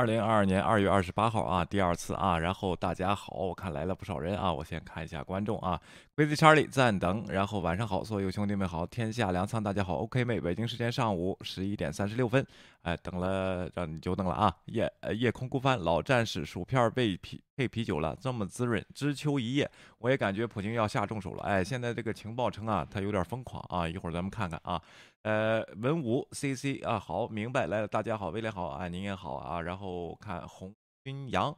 二零二二年二月二十八号啊，第二次啊，然后大家好，我看来了不少人啊，我先看一下观众啊，Crazy Charlie 暂等，然后晚上好，所有兄弟们好，天下粮仓大家好，OK 妹，北京时间上午十一点三十六分，哎，等了让你久等了啊，夜夜空孤帆，老战士薯片被啤配啤酒了，这么滋润，知秋一夜，我也感觉普京要下重手了，哎，现在这个情报城啊，他有点疯狂啊，一会儿咱们看看啊。呃，文武 CC 啊，好，明白来了，大家好，威廉好啊，您也好啊，然后看红军阳，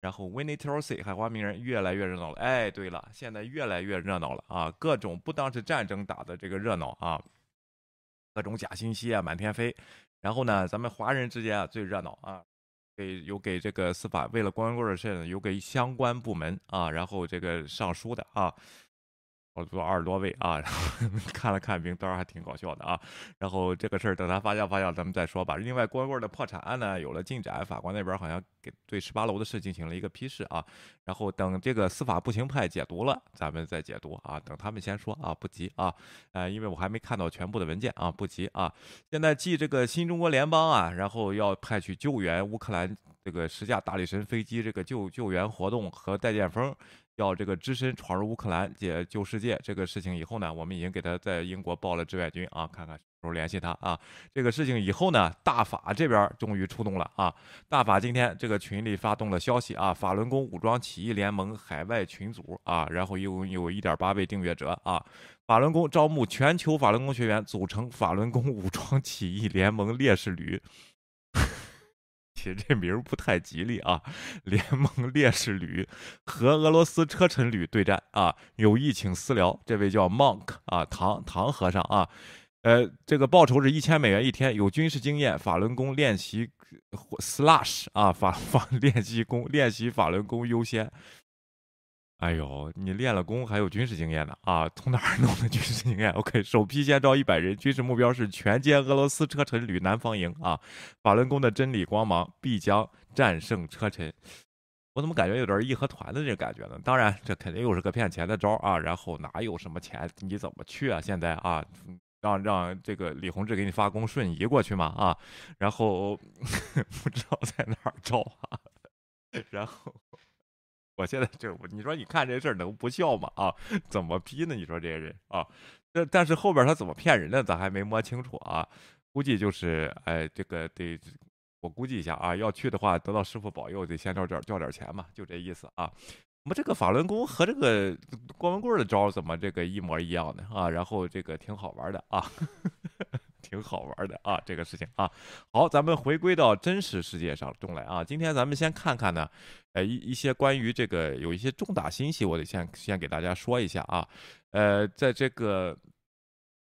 然后 Winnie t o s y 海花名人越来越热闹了，哎，对了，现在越来越热闹了啊，各种不当是战争打的这个热闹啊，各种假信息啊满天飞，然后呢，咱们华人之间啊最热闹啊，给有给这个司法为了光棍的事有给相关部门啊，然后这个上书的啊。我做二十多位啊，然后 看了看名单，还挺搞笑的啊。然后这个事儿等它发酵发酵，咱们再说吧。另外，光棍的破产案呢有了进展，法官那边好像给对十八楼的事进行了一个批示啊。然后等这个司法不行派解读了，咱们再解读啊。等他们先说啊，不急啊。呃，因为我还没看到全部的文件啊，不急啊。现在继这个新中国联邦啊，然后要派去救援乌克兰这个十架大力神飞机这个救救援活动和戴剑锋。要这个只身闯入乌克兰解救世界这个事情以后呢，我们已经给他在英国报了志愿军啊，看看时候联系他啊。这个事情以后呢，大法这边终于出动了啊。大法今天这个群里发动了消息啊，法轮功武装起义联盟海外群组啊，然后一共有一点八位订阅者啊。法轮功招募全球法轮功学员组成法轮功武装起义联盟烈士旅。其实 这名儿不太吉利啊！联盟烈士旅和俄罗斯车臣旅对战啊，有意请私聊。这位叫 Monk 啊，唐唐和尚啊，呃，这个报酬是一千美元一天，有军事经验，法轮功练习 slash 啊，法 法练习功练习法轮功优先。哎呦，你练了功还有军事经验呢啊？从哪儿 弄的军事经验？OK，首批先招一百人，军事目标是全歼俄罗斯车臣旅南方营啊！法轮功的真理光芒必将战胜车臣。我怎么感觉有点义和团的这感觉呢？当然，这肯定又是个骗钱的招啊！然后哪有什么钱？你怎么去啊？现在啊，让让这个李洪志给你发功瞬移过去嘛啊？然后 不知道在哪儿招啊？然后。我现在就你说你看这事儿能不笑吗？啊，怎么批呢？你说这些人啊，但但是后边他怎么骗人的，咱还没摸清楚啊。估计就是哎，这个得我估计一下啊，要去的话得到师傅保佑，得先交点交点钱嘛，就这意思啊。我们这个法轮功和这个光棍棍的招怎么这个一模一样的啊？然后这个挺好玩的啊。挺好玩的啊，这个事情啊，好，咱们回归到真实世界上中来啊。今天咱们先看看呢，呃，一一些关于这个有一些重大信息，我得先先给大家说一下啊。呃，在这个。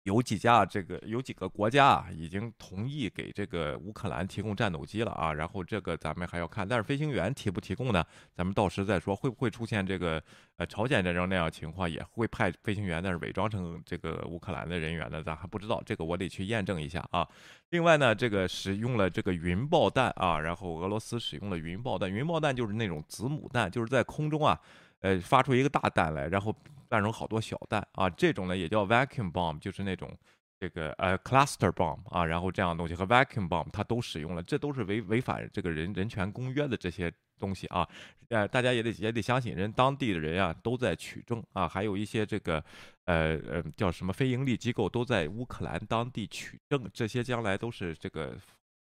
有几家这个有几个国家啊，已经同意给这个乌克兰提供战斗机了啊。然后这个咱们还要看，但是飞行员提不提供呢？咱们到时再说。会不会出现这个呃朝鲜战争那样情况，也会派飞行员，但是伪装成这个乌克兰的人员呢？咱还不知道，这个我得去验证一下啊。另外呢，这个使用了这个云爆弹啊，然后俄罗斯使用了云爆弹，云爆弹就是那种子母弹，就是在空中啊。呃，发出一个大弹来，然后弹成好多小弹啊，这种呢也叫 vacuum bomb，就是那种这个呃 cluster bomb 啊，然后这样的东西和 vacuum bomb 它都使用了，这都是违违反这个人人权公约的这些东西啊，呃，大家也得也得相信，人当地的人啊都在取证啊，还有一些这个呃呃叫什么非盈利机构都在乌克兰当地取证，这些将来都是这个。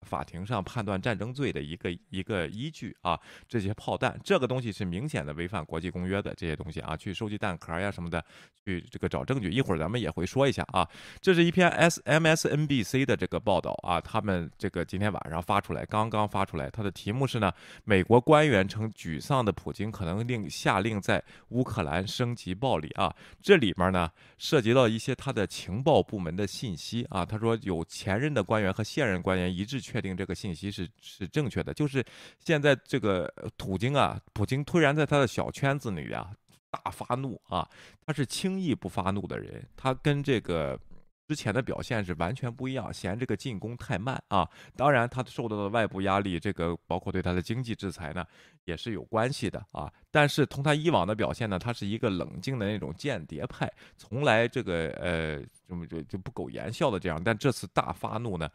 法庭上判断战争罪的一个一个依据啊，这些炮弹，这个东西是明显的违反国际公约的这些东西啊，去收集弹壳呀什么的，去这个找证据。一会儿咱们也会说一下啊，这是一篇 S M S N B C 的这个报道啊，他们这个今天晚上发出来，刚刚发出来，它的题目是呢，美国官员称沮丧的普京可能令下令在乌克兰升级暴力啊，这里面呢涉及到一些他的情报部门的信息啊，他说有前任的官员和现任官员一致去确定这个信息是是正确的，就是现在这个普京啊，普京突然在他的小圈子里啊大发怒啊，他是轻易不发怒的人，他跟这个之前的表现是完全不一样，嫌这个进攻太慢啊。当然，他受到的外部压力，这个包括对他的经济制裁呢，也是有关系的啊。但是从他以往的表现呢，他是一个冷静的那种间谍派，从来这个呃这么就就不苟言笑的这样，但这次大发怒呢。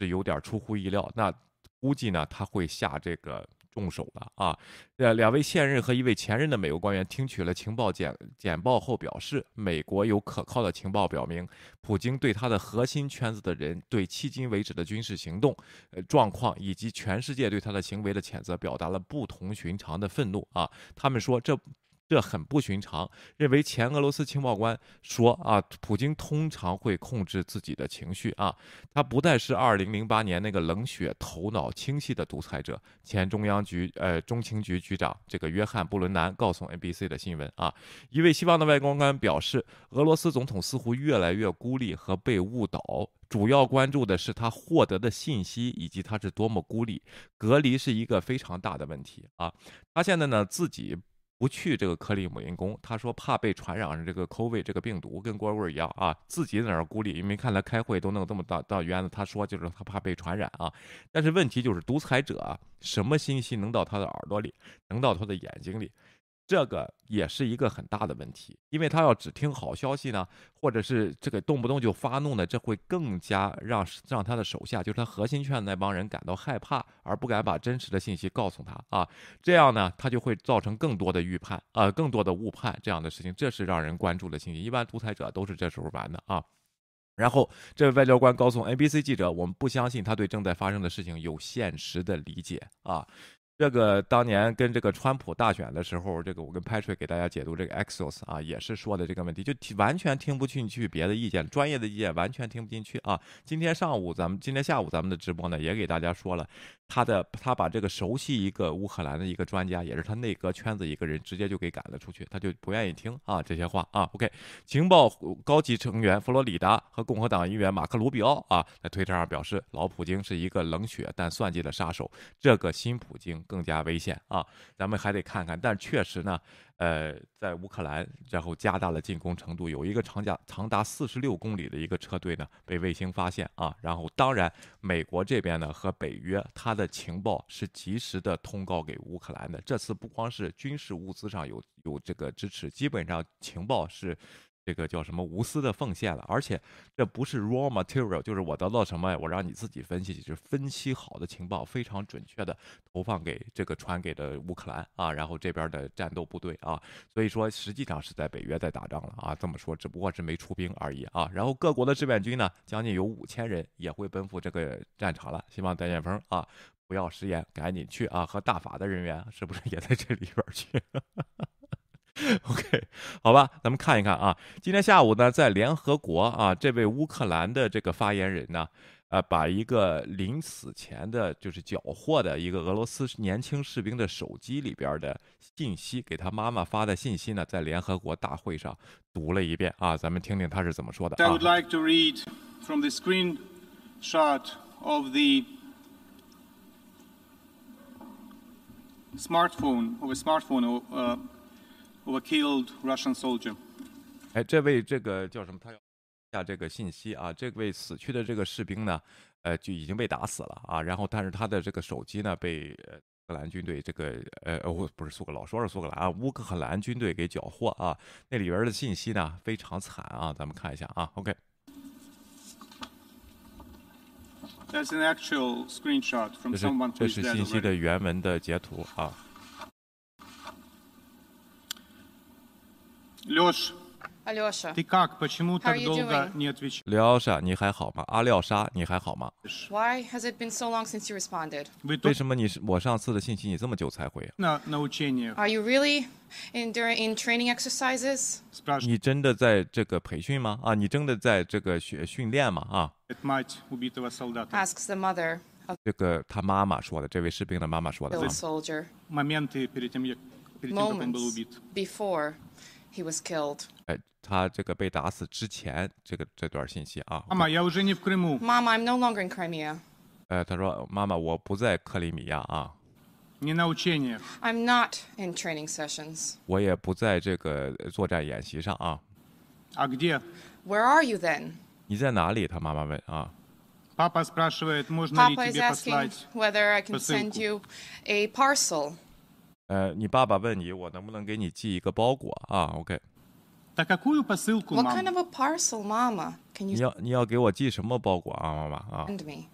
是有点出乎意料，那估计呢他会下这个。重手了啊！呃，两位现任和一位前任的美国官员听取了情报简简报后表示，美国有可靠的情报表明，普京对他的核心圈子的人对迄今为止的军事行动、呃状况以及全世界对他的行为的谴责，表达了不同寻常的愤怒啊！他们说这。这很不寻常。认为前俄罗斯情报官说啊，普京通常会控制自己的情绪啊，他不再是2008年那个冷血、头脑清晰的独裁者。前中央局呃中情局局长这个约翰布伦南告诉 NBC 的新闻啊，一位西方的外交官表示，俄罗斯总统似乎越来越孤立和被误导，主要关注的是他获得的信息以及他是多么孤立。隔离是一个非常大的问题啊，他现在呢自己。不去这个克里姆林宫，他说怕被传染上这个 COVID 这个病毒，跟郭贵一样啊，自己在那儿孤立，因为看他开会都弄这么大大院子，他说就是他怕被传染啊。但是问题就是独裁者啊什么信息能到他的耳朵里，能到他的眼睛里？这个也是一个很大的问题，因为他要只听好消息呢，或者是这个动不动就发怒呢，这会更加让让他的手下，就是他核心圈那帮人感到害怕，而不敢把真实的信息告诉他啊，这样呢，他就会造成更多的预判啊，更多的误判这样的事情，这是让人关注的信息。一般独裁者都是这时候玩的啊。然后这位外交官告诉 NBC 记者，我们不相信他对正在发生的事情有现实的理解啊。这个当年跟这个川普大选的时候，这个我跟 Patrick 给大家解读这个 Exos 啊，也是说的这个问题，就完全听不进去别的意见，专业的意见完全听不进去啊。今天上午咱们今天下午咱们的直播呢，也给大家说了，他的他把这个熟悉一个乌克兰的一个专家，也是他内阁圈子一个人，直接就给赶了出去，他就不愿意听啊这些话啊。OK，情报高级成员佛罗里达和共和党议员马克卢比奥啊，在推特上表示，老普京是一个冷血但算计的杀手，这个新普京。更加危险啊！咱们还得看看，但确实呢，呃，在乌克兰，然后加大了进攻程度，有一个长加长达四十六公里的一个车队呢，被卫星发现啊。然后，当然，美国这边呢和北约，它的情报是及时的通告给乌克兰的。这次不光是军事物资上有有这个支持，基本上情报是。这个叫什么无私的奉献了，而且这不是 raw material，就是我得到什么，我让你自己分析，就是分析好的情报，非常准确的投放给这个传给的乌克兰啊，然后这边的战斗部队啊，所以说实际上是在北约在打仗了啊，这么说只不过是没出兵而已啊，然后各国的志愿军呢，将近有五千人也会奔赴这个战场了，希望戴建峰啊不要食言，赶紧去啊，和大法的人员是不是也在这里边去？OK，好吧，咱们看一看啊。今天下午呢，在联合国啊，这位乌克兰的这个发言人呢，呃，把一个临死前的，就是缴获的一个俄罗斯年轻士兵的手机里边的信息，给他妈妈发的信息呢，在联合国大会上读了一遍啊。咱们听听他是怎么说的。I would like to read from the screenshot of the smartphone of a smartphone. Uh, of a killed Russian soldier。哎，这位这个叫什么？他要下这个信息啊。这位死去的这个士兵呢，呃，就已经被打死了啊。然后，但是他的这个手机呢，被乌克兰军队这个呃，不不是苏格，老说是苏格兰啊，乌克兰军队给缴获啊。那里边的信息呢，非常惨啊。咱们看一下啊。OK。That's an actual screenshot from someone 这是信息的原文的截图啊。Леш, Алёша, ты как? Почему How так are you долго doing? не отвечаешь? 廖莎，你还好吗？阿廖沙，你还好吗？ why has it been so long since you responded? Вы 为 тут 什么你是我上次的信息你这么久才回？ на, на учениях Are you really in during in training exercises? спрашивает 你真的在这个培训吗？啊，你真的在这个学训练吗？啊， мать убитого солдата. Asks the mother of 这个他妈妈说的，这位士兵的妈妈说的 the 啊。 soldier Моменты перед тем, як- перед тем, как он был moments убит. before he was killed. 哎，他这个被打死之前，这个这段信息啊。 Мама, я уже не в Крыму. Mom, I'm no longer in Crimea. 呃，他说妈妈，我不在克里米亚啊， Не на учениях. I'm not in training sessions. 我也不在这个作战演习上啊。 А где? Where are you then? 你在哪里？他妈妈问啊。 Папа спрашивает, можно ли Papa is тебе asking послать. whether I can send посылку. you a parcel. 呃，你爸爸问你，我能不能给你寄一个包裹啊？OK， Да какую посылку, What мам? kind of a parcel, Mama? Can 你 you 要你要给我寄什么包裹啊，妈妈啊？ send me?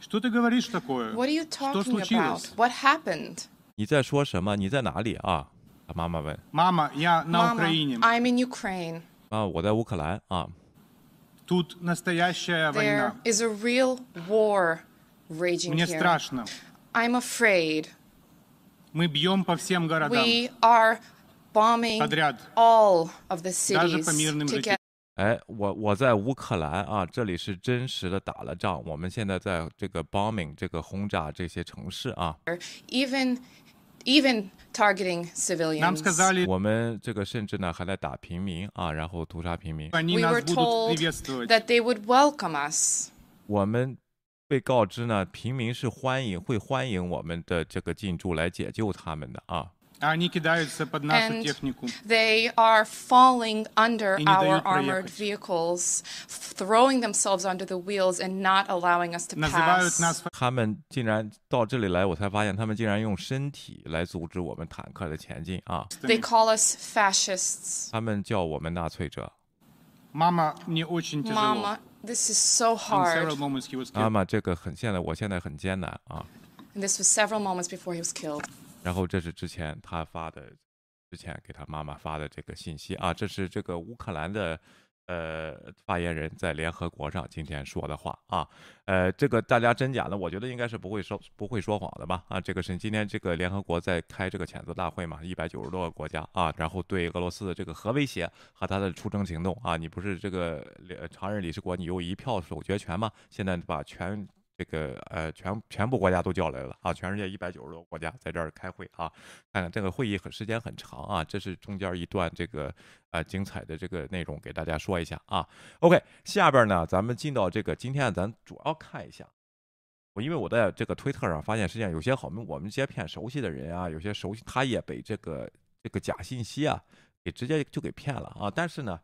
Что ты говоришь такое? What are you Что talking случилось? about? What happened? 你在说什么？你在哪里啊？他妈妈问。 Мама, я на Mama, Украине. I'm in Ukraine. 啊，我在乌克兰啊。 Тут настоящая There война. is a real war raging Мне here. страшно. I'm afraid. Мы бьем по всем городам. We are bombing Подряд. all of the Даже cities по мирным жителям. together. 哎，我我在乌克兰啊，这里是真实的打了仗。我们现在在这个 bombing 这个轰炸这些城市啊， even even targeting Нам civilians. сказали, 我们这个甚至呢还在打平民啊，然后屠杀平民。 они we нас were будут told приветствовать. that they would welcome us. 我们 被告知呢，平民是欢迎会欢迎我们的这个进驻来解救他们的啊。 А они кидаются под нашу And технику. They are falling under И не our дают armored проехать. vehicles, f- throwing themselves under the wheels and not allowing us to Называют pass. нас他们竟然到这里来，我才发现他们竟然用身体来阻止我们坦克的前进啊！ They фашистами. call us fascists. 他们叫我们纳粹者。 Мама, мне очень тяжело. This is so In several hard. moments he was 妈.妈，这个很现在我现在很艰难啊。And this was several moments before he was killed. 然后这是之前他发的，之前给他妈妈发的这个信息啊，这是这个乌克兰的呃发言人在联合国上今天说的话啊，呃，这个大家真假呢，我觉得应该是不会说不会说谎的吧啊，这个是今天这个联合国在开这个谴责大会嘛，一百九十多个国家啊，然后对俄罗斯的这个核威胁和他的出征行动啊，你不是这个常任理事国，你有一票否决权吗？现在把全这个呃全全部国家都叫来了啊，全世界一百九十多个国家在这儿开会啊，看看这个会议很时间很长啊，这是中间一段这个呃精彩的这个内容给大家说一下啊。OK，下边呢咱们进到这个今天咱主要看一下。我因为我在这个推特上发现，实际上有些好们我们这些骗熟悉的人啊，有些熟悉他也被这个这个假信息啊给直接就给骗了啊。但是呢，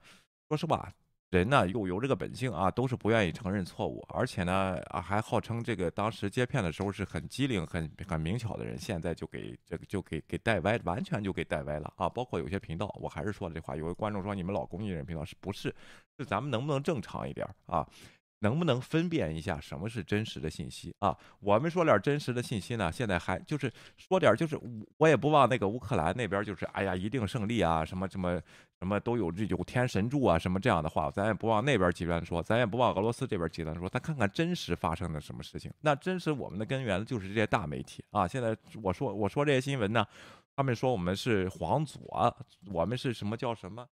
说实话，人呢又有这个本性啊，都是不愿意承认错误，而且呢啊还号称这个当时接片的时候是很机灵、很很明巧的人，现在就给这个就给给带歪，完全就给带歪了啊！包括有些频道，我还是说这话，有个观众说你们老公益人频道是不是？是咱们能不能正常一点啊？能不能分辨一下什么是真实的信息啊？我们说点真实的信息呢，现在还就是说点，就是我也不忘那个乌克兰那边，就是哎呀一定胜利啊，什么什么什么都有这有天神助啊，什么这样的话，咱也不往那边极端说，咱也不往俄罗斯这边极端说，咱看看真实发生的什么事情。那真实我们的根源就是这些大媒体啊。现在我说我说这些新闻呢，他们说我们是皇左，我们是什么叫什么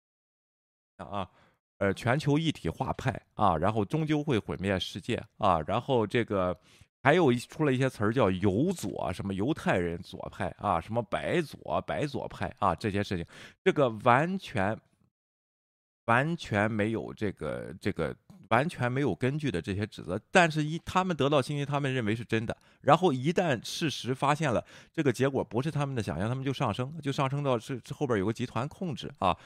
啊？呃，全球一体化派啊，然后终究会毁灭世界啊，然后这个还有一出了一些词儿叫犹左，什么犹太人左派啊，什么白左白左派啊，这些事情，这个完全完全没有这个这个完全没有根据的这些指责，但是一他们得到信息，他们认为是真的，然后一旦事实发现了这个结果不是他们的想象，他们就上升，就上升到是是后边有个集团控制啊。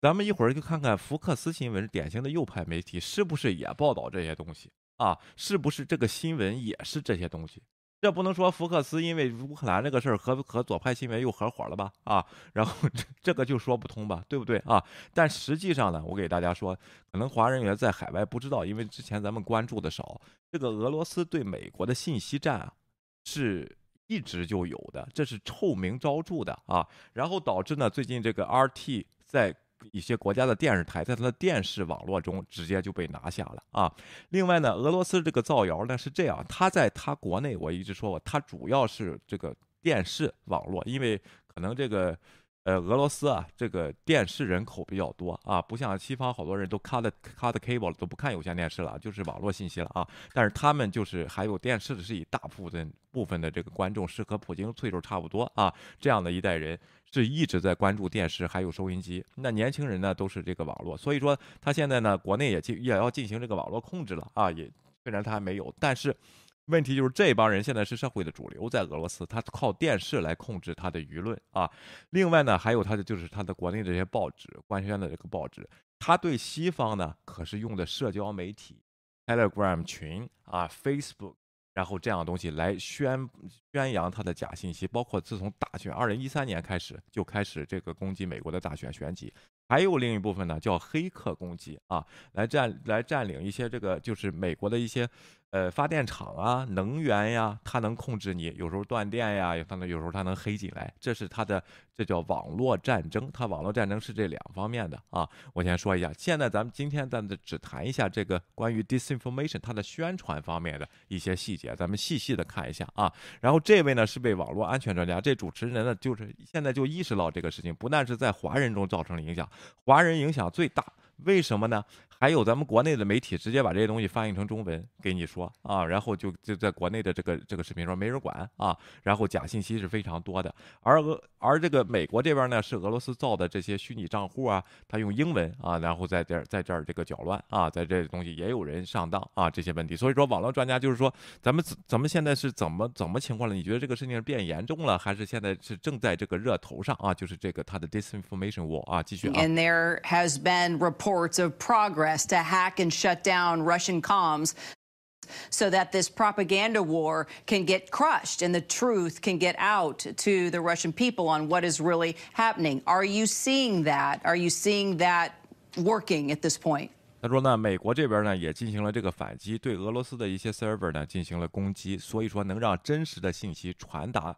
咱们一会儿就看看福克斯新闻，典型的右派媒体是不是也报道这些东西？啊？是不是这个新闻也是这些东西？这不能说福克斯因为乌克兰这个事儿和和左派新闻又合伙了吧？啊，然后这这个就说不通吧，对不对啊？但实际上呢，我给大家说，可能华人也在海外不知道，因为之前咱们关注的少，这个俄罗斯对美国的信息战啊，是一直就有的，这是臭名昭著的啊。然后导致呢，最近这个 RT 在一些国家的电视台，在它的电视网络中直接就被拿下了啊。另外呢，俄罗斯这个造谣呢是这样，它在它国内，我一直说过，它主要是这个电视网络，因为可能这个。呃，俄罗斯啊，这个电视人口比较多啊，不像西方好多人都 cut cut cable，都不看有线电视了，就是网络信息了啊。但是他们就是还有电视的是以大部分部分的这个观众是和普京岁数差不多啊，这样的一代人是一直在关注电视还有收音机。那年轻人呢都是这个网络，所以说他现在呢国内也进也要进行这个网络控制了啊，也虽然他还没有，但是。问题就是这帮人现在是社会的主流，在俄罗斯，他靠电视来控制他的舆论啊。另外呢，还有他的就是他的国内这些报纸官宣的这个报纸，他对西方呢可是用的社交媒体，Telegram 群啊，Facebook，然后这样的东西来宣宣扬他的假信息，包括自从大选二零一三年开始就开始这个攻击美国的大选选举，还有另一部分呢叫黑客攻击啊，来占来占领一些这个就是美国的一些。呃，发电厂啊，能源呀，它能控制你，有时候断电呀，有它能有时候它能黑进来，这是它的，这叫网络战争。它网络战争是这两方面的啊。我先说一下，现在咱们今天咱们只谈一下这个关于 disinformation 它的宣传方面的一些细节，咱们细细的看一下啊。然后这位呢是位网络安全专家，这主持人呢就是现在就意识到这个事情，不但是在华人中造成了影响，华人影响最大。为什么呢？还有咱们国内的媒体直接把这些东西翻译成中文给你说啊，然后就就在国内的这个这个视频说没人管啊，然后假信息是非常多的。而俄而这个美国这边呢，是俄罗斯造的这些虚拟账户啊，他用英文啊，然后在这儿在这儿这个搅乱啊，在这东西也有人上当啊，这些问题。所以说，网络专家就是说，咱们咱们现在是怎么怎么情况了？你觉得这个事情变严重了，还是现在是正在这个热头上啊？就是这个他的 disinformation war 啊，继续啊。And there has been reports of progress to hack and shut down Russian comms so that this propaganda war can get crushed and the truth can get out to the Russian people on what is really happening. Are you seeing that? Are you seeing that working at this point? 他说呢，美国这边呢也进行了这个反击，对俄罗斯的一些 server 呢进行了攻击，所以说能让真实的信息传达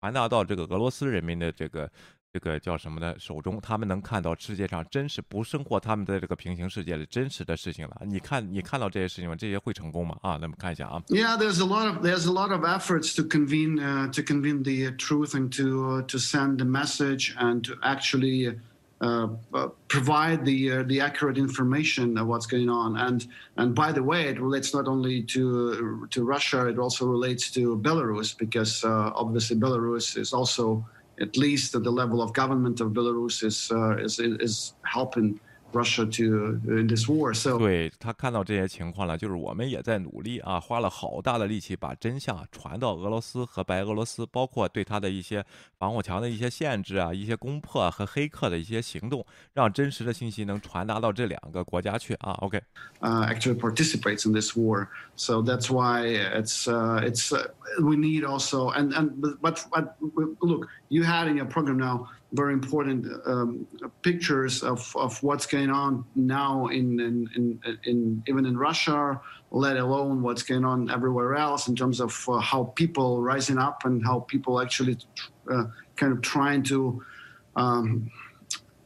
传达到这个俄罗斯人民的这个 这个叫什么的手中，他们能看到世界上真实不生活他们的这个平行世界的真实的事情了。你看，你看到这些事情吗？这些会成功吗？啊，那么看一下啊。Yeah, there's a lot of there's a lot of efforts to convene uh, to convene the truth and to uh, to send the message and to actually. Uh, uh, provide the uh, the accurate information of what's going on, and and by the way, it relates not only to to Russia, it also relates to Belarus because uh, obviously Belarus is also at least at the level of government of Belarus is uh, is is helping Russia to in this war. So 对他看到这些情况了，就是我们也在努力啊，花了好大的力气把真相传到俄罗斯和白俄罗斯，包括对他的一些防火墙的一些限制啊，一些攻破和黑客的一些行动，让真实的信息能传达到这两个国家去啊。OK，uh, actually participates in this war. So that's why it's uh, it's uh, we need also and and but, but but look, you had in your program now very important um, pictures of, of what's going on now in, in in in even in Russia, let alone what's going on everywhere else in terms of uh, how people rising up and how people actually uh, kind of trying to um,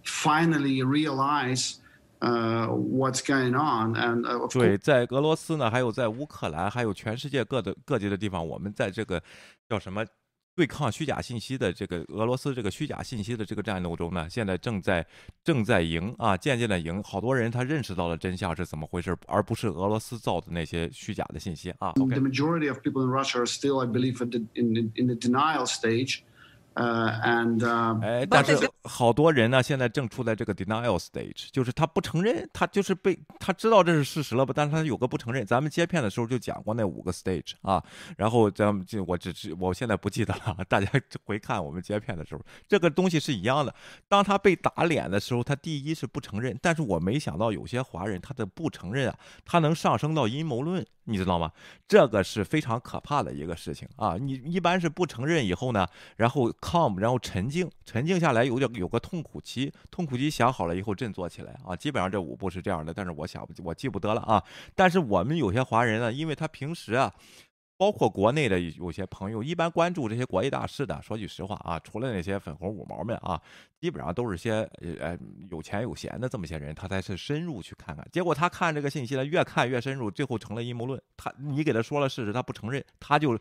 finally realize uh, what's going on. And uh, of 对，在俄罗斯呢，还有在乌克兰，还有全世界各的各地的地方，我们在这个叫什么 对抗虚假信息的这个俄罗斯这个虚假信息的这个战斗中呢，现在正在正在赢啊，渐渐的赢。好多人他认识到了真相是怎么回事，而不是俄罗斯造的那些虚假的信息啊。OK，the majority of people in Russia are still, I believe, at the, in, in the denial stage. Uh, and uh, 哎，但是好多人呢，现在正处在这个 denial stage，就是他不承认，他就是被他知道这是事实了吧，但是他有个不承认。咱们接片的时候就讲过那五个 stage 啊，然后咱们就我只是我现在不记得了，大家 回看我们接片的时候，这个东西是一样的。当他被打脸的时候，他第一是不承认，但是我没想到有些华人他的不承认啊，他能上升到阴谋论，你知道吗？这个是非常可怕的一个事情啊！你一般是不承认以后呢，然后 calm，然后沉静，沉静下来有点有个痛苦期，痛苦期想好了以后振作起来啊！基本上这五步是这样的，但是我想不我记不得了啊。但是我们有些华人呢，因为他平时啊。包括国内的有些朋友，一般关注这些国际大事的，说句实话啊，除了那些粉红五毛们啊，基本上都是些呃有钱有闲的这么些人，他才是深入去看看。结果他看这个信息呢，越看越深入，最后成了阴谋论。他你给他说了事实，他不承认，他就。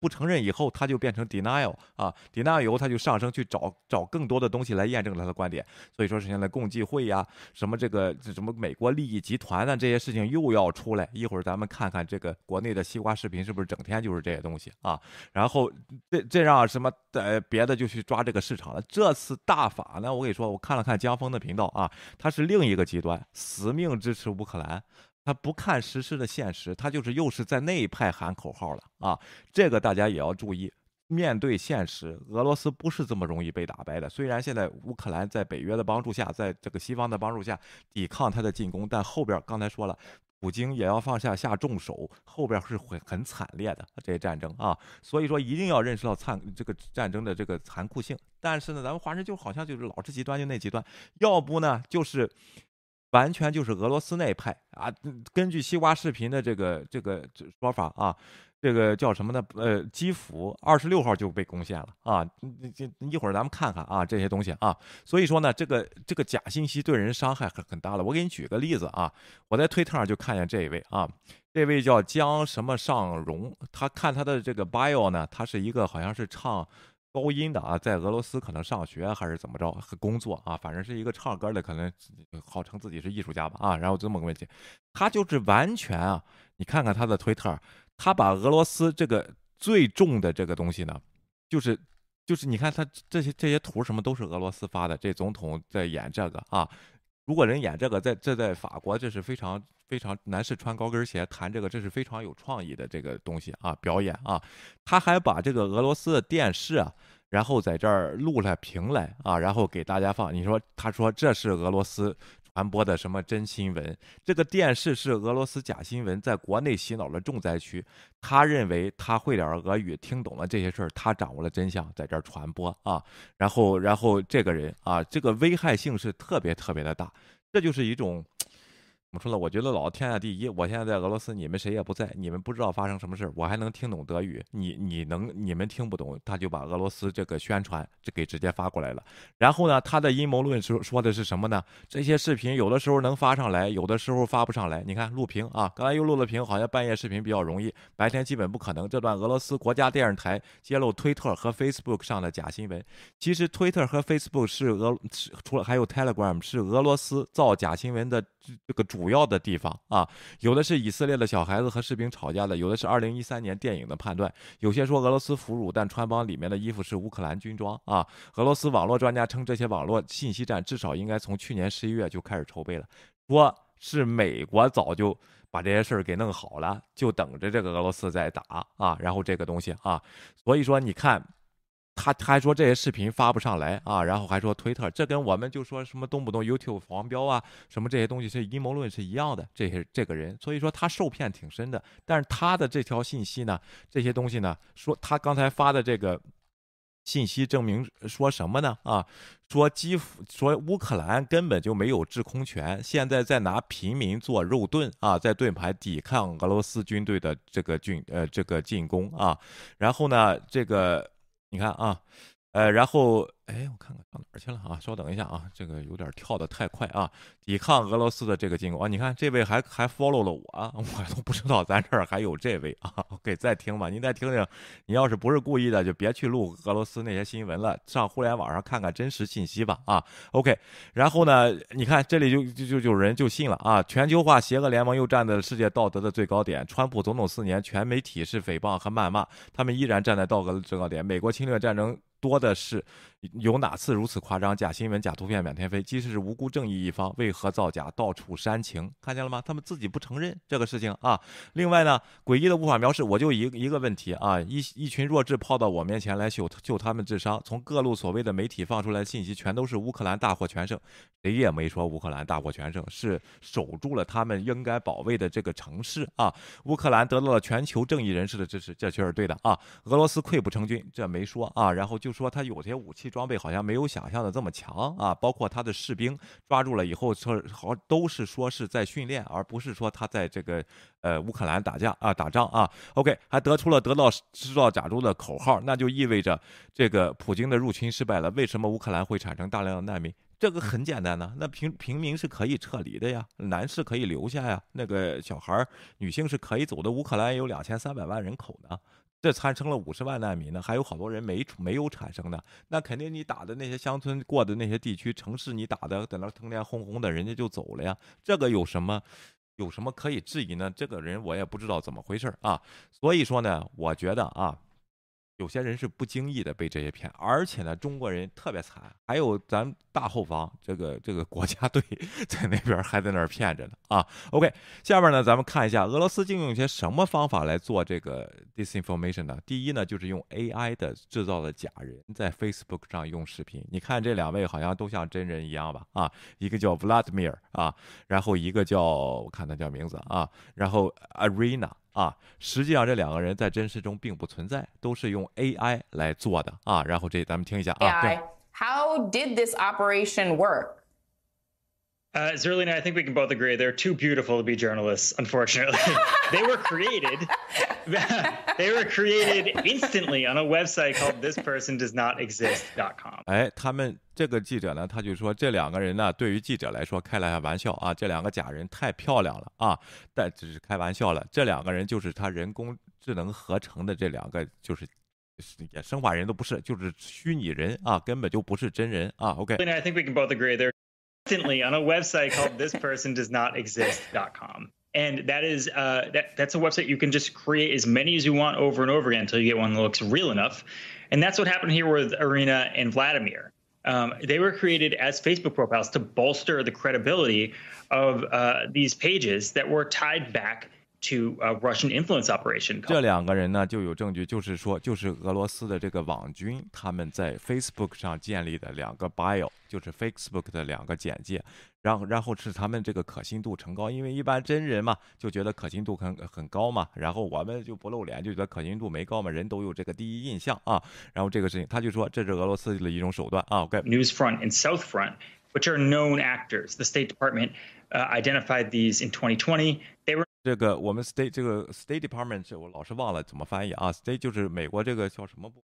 不承认以后，他就变成 denial 啊，denial 以后他就上升去找找更多的东西来验证他的观点。所以说现在共济会呀，什么这个这什么美国利益集团呢，这些事情又要出来。一会儿咱们看看这个国内的西瓜视频是不是整天就是这些东西啊？然后这这让什么呃别的就去抓这个市场了。这次大法呢，我跟你说，我看了看江峰的频道啊，他是另一个极端，死命支持乌克兰。他不看实施的现实，他就是又是在那一派喊口号了啊！这个大家也要注意。面对现实，俄罗斯不是这么容易被打败的。虽然现在乌克兰在北约的帮助下，在这个西方的帮助下抵抗他的进攻，但后边刚才说了，普京也要放下下重手，后边是会很惨烈的这些战争啊。所以说一定要认识到残这个战争的这个残酷性。但是呢，咱们华人就好像就是老是极端就那极端，要不呢就是完全就是俄罗斯那一派啊。根据西瓜视频的这个这个说法啊。这个叫什么呢？呃，基辅二十六号就被攻陷了啊！这一会儿咱们看看啊，这些东西啊。所以说呢，这个这个假信息对人伤害很很大了。我给你举个例子啊，我在推特上就看见这一位啊，这位叫江什么尚荣，他看他的这个 bio 呢，他是一个好像是唱高音的啊，在俄罗斯可能上学还是怎么着工作啊，反正是一个唱歌的，可能号称自己是艺术家吧啊。然后这么个问题，他就是完全啊，你看看他的推特。他把俄罗斯这个最重的这个东西呢，就是，就是你看他这些这些图什么都是俄罗斯发的，这总统在演这个啊，如果人演这个在这在法国这是非常非常男士穿高跟鞋弹这个这是非常有创意的这个东西啊表演啊，他还把这个俄罗斯的电视啊，然后在这儿录了屏来啊，然后给大家放，你说他说这是俄罗斯。传播的什么真新闻？这个电视是俄罗斯假新闻，在国内洗脑的重灾区。他认为他会点俄语，听懂了这些事儿，他掌握了真相，在这儿传播啊。然后，然后这个人啊，这个危害性是特别特别的大。这就是一种。怎么说呢？我觉得老天下第一。我现在在俄罗斯，你们谁也不在，你们不知道发生什么事儿，我还能听懂德语。你你能你们听不懂，他就把俄罗斯这个宣传这给直接发过来了。然后呢，他的阴谋论说说的是什么呢？这些视频有的时候能发上来，有的时候发不上来。你看录屏啊，刚才又录了屏，好像半夜视频比较容易，白天基本不可能。这段俄罗斯国家电视台揭露推特和 Facebook 上的假新闻，其实推特和 Facebook 是俄除了还有 Telegram 是俄罗斯造假新闻的。这个主要的地方啊，有的是以色列的小孩子和士兵吵架的，有的是二零一三年电影的判断，有些说俄罗斯俘虏但穿帮里面的衣服是乌克兰军装啊。俄罗斯网络专家称，这些网络信息战至少应该从去年十一月就开始筹备了，说是美国早就把这些事儿给弄好了，就等着这个俄罗斯在打啊。然后这个东西啊，所以说你看。他还说这些视频发不上来啊，然后还说推特，这跟我们就说什么动不动 YouTube 黄标啊，什么这些东西是阴谋论是一样的。这些这个人，所以说他受骗挺深的。但是他的这条信息呢，这些东西呢，说他刚才发的这个信息证明说什么呢？啊，说基辅说乌克兰根本就没有制空权，现在在拿平民做肉盾啊，在盾牌抵抗俄罗斯军队的这个军呃这个进攻啊，然后呢这个。你看啊，呃，然后。哎，我看看到哪儿去了啊？稍等一下啊，这个有点跳得太快啊！抵抗俄罗斯的这个进攻啊！你看这位还还 follow 了我，我都不知道咱这儿还有这位啊！给再听吧，您再听听。你要是不是故意的，就别去录俄罗斯那些新闻了，上互联网上看看真实信息吧啊！OK，然后呢，你看这里就就就有人就信了啊！全球化邪恶联盟又站在了世界道德的最高点。川普总统四年，全媒体是诽谤和谩骂，他们依然站在道德的最高点。美国侵略战争多的是。有哪次如此夸张？假新闻、假图片满天飞，即使是无辜正义一方，为何造假到处煽情？看见了吗？他们自己不承认这个事情啊。另外呢，诡异的无法描述。我就一一个问题啊，一一群弱智抛到我面前来秀秀他们智商，从各路所谓的媒体放出来的信息，全都是乌克兰大获全胜。谁也没说乌克兰大获全胜，是守住了他们应该保卫的这个城市啊。乌克兰得到了全球正义人士的支持，这确实对的啊。俄罗斯溃不成军，这没说啊。然后就说他有些武器。装备好像没有想象的这么强啊！包括他的士兵抓住了以后，说好都是说是在训练，而不是说他在这个呃乌克兰打架啊打仗啊。OK，还得出了得到制造假猪的口号，那就意味着这个普京的入侵失败了。为什么乌克兰会产生大量的难民？这个很简单呢，那平平民是可以撤离的呀，男士可以留下呀，那个小孩女性是可以走的。乌克兰有两千三百万人口呢。这产生了五十万难民呢，还有好多人没没有产生的，那肯定你打的那些乡村过的那些地区城市，你打的在那腾天轰轰的，人家就走了呀。这个有什么有什么可以质疑呢？这个人我也不知道怎么回事啊。所以说呢，我觉得啊，有些人是不经意的被这些骗，而且呢，中国人特别惨，还有咱大后方这个这个国家队 在那边还在那儿骗着呢啊。OK，下面呢，咱们看一下俄罗斯竟用一些什么方法来做这个 disinformation 呢？第一呢，就是用 AI 的制造的假人在 Facebook 上用视频。你看这两位好像都像真人一样吧？啊，一个叫 Vladimir 啊，然后一个叫我看他叫名字啊，然后 Arena。啊，实际上这两个人在真实中并不存在，都是用 AI 来做的啊。然后这咱们听一下啊。AI, how did this operation work? Uh, Zerlina, I think we can both agree they're too beautiful to be journalists. Unfortunately, they were created. they were created instantly on a website called thispersondoesnotexist.com. 哎，他们这个记者呢，他就说这两个人呢，对于记者来说开了下玩笑啊，这两个假人太漂亮了啊，但只是开玩笑了。这两个人就是他人工智能合成的这两个，就是也生化人都不是，就是虚拟人啊，根本就不是真人啊。OK。I think we can both agree they're on a website called thispersondoesnotexist.com. And that is uh, that that's a website you can just create as many as you want over and over again until you get one that looks real enough. And that's what happened here with Arena and Vladimir. Um, they were created as Facebook profiles to bolster the credibility of uh, these pages that were tied back to a Russian influence operation。这两个人呢就有证据，就是说，就是俄罗斯的这个网军他们在 Facebook 上建立的两个 bio，就是 Facebook 的两个简介，然后然后是他们这个可信度成高，因为一般真人嘛就觉得可信度很很高嘛，然后我们就不露脸就觉得可信度没高嘛，人都有这个第一印象啊，然后这个事情他就说这是俄罗斯的一种手段啊。OK。News Front and South Front, which are known actors, the State Department uh, identified these in 2020. They were 这个我们 state 这个 State Department 我老是忘了怎么翻译啊，State 就是美国这个叫什么部？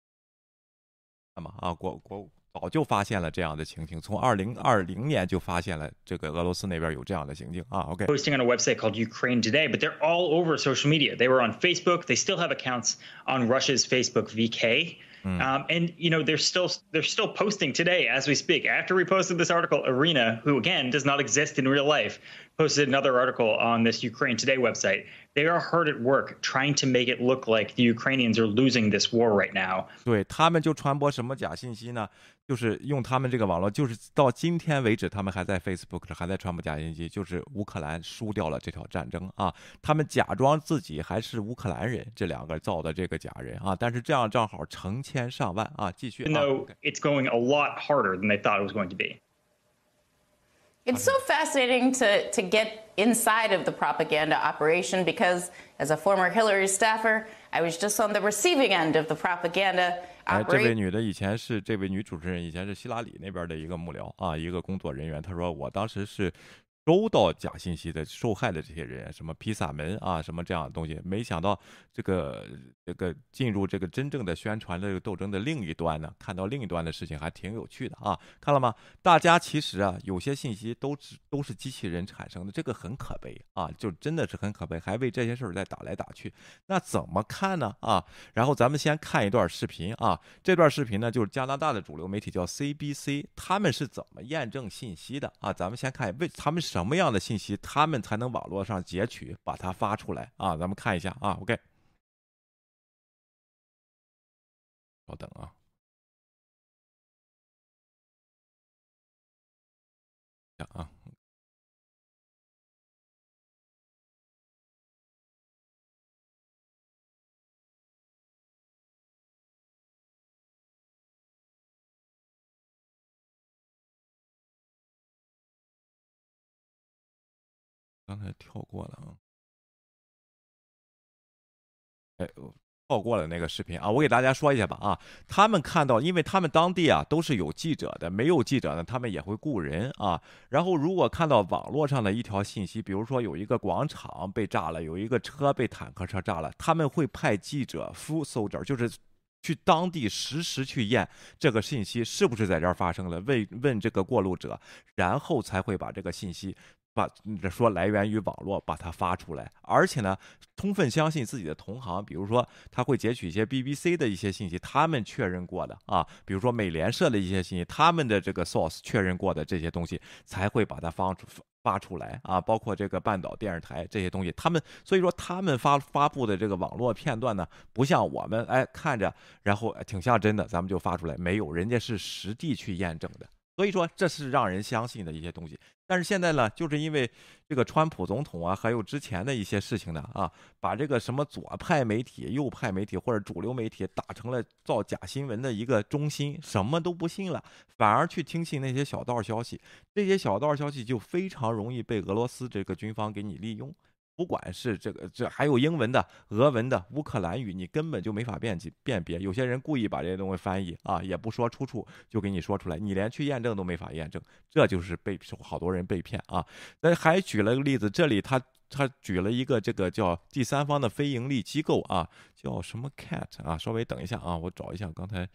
干嘛啊？国国早就发现了这样的情形，从二零二零年就发现了这个俄罗斯那边有这样的行径啊。OK。Posting on a website called Ukraine Today, but they're all over social media. They were on Facebook. They still have accounts on Russia's Facebook VK. Mm. Um, and you know they're still they're still posting today as we speak. After we posted this article, Arena, who again does not exist in real life, posted another article on this Ukraine Today website. They are hard at work trying to make it look like the Ukrainians are losing this war right now. 对他们就传播什么假信息呢？就是用他们这个网络，就是到今天为止，他们还在 Facebook 上还在传播假信息，就是乌克兰输掉了这条战争啊！他们假装自己还是乌克兰人，这两个造的这个假人啊！但是这样正好成千上万啊！继续。No, it's going a lot harder than they thought it was going to be. It's so fascinating to, to get inside of the propaganda operation because, as a former Hillary staffer, I was just on the receiving end of the propaganda 哎，这位女的以前是这位女主持人，以前是希拉里那边的一个幕僚啊，一个工作人员。她说，我当时是收到假信息的受害的这些人，什么披萨门啊，什么这样的东西，没想到这个这个进入这个真正的宣传的这个斗争的另一端呢，看到另一端的事情还挺有趣的啊，看了吗？大家其实啊，有些信息都是都是机器人产生的，这个很可悲啊，就真的是很可悲，还为这些事儿在打来打去，那怎么看呢？啊，然后咱们先看一段视频啊，这段视频呢就是加拿大的主流媒体叫 CBC，他们是怎么验证信息的啊？咱们先看为他们什么样的信息，他们才能网络上截取把它发出来啊？咱们看一下啊，OK。稍等啊，讲啊，刚才跳过了啊，哎我。跳过了那个视频啊，我给大家说一下吧啊，他们看到，因为他们当地啊都是有记者的，没有记者呢，他们也会雇人啊。然后如果看到网络上的一条信息，比如说有一个广场被炸了，有一个车被坦克车炸了，他们会派记者 full soldier，就是去当地实时去验这个信息是不是在这儿发生了，问问这个过路者，然后才会把这个信息。把说来源于网络，把它发出来，而且呢，充分相信自己的同行，比如说他会截取一些 BBC 的一些信息，他们确认过的啊，比如说美联社的一些信息，他们的这个 source 确认过的这些东西，才会把它发出发出来啊，包括这个半岛电视台这些东西，他们所以说他们发发布的这个网络片段呢，不像我们哎看着然后挺像真的，咱们就发出来，没有，人家是实地去验证的。所以说，这是让人相信的一些东西。但是现在呢，就是因为这个川普总统啊，还有之前的一些事情呢，啊，把这个什么左派媒体、右派媒体或者主流媒体打成了造假新闻的一个中心，什么都不信了，反而去听信那些小道消息。这些小道消息就非常容易被俄罗斯这个军方给你利用。不管是这个这还有英文的、俄文的、乌克兰语，你根本就没法辨辨别。有些人故意把这些东西翻译啊，也不说出处，就给你说出来，你连去验证都没法验证，这就是被好多人被骗啊。那还举了个例子，这里他他举了一个这个叫第三方的非盈利机构啊，叫什么 Cat 啊？稍微等一下啊，我找一下，刚才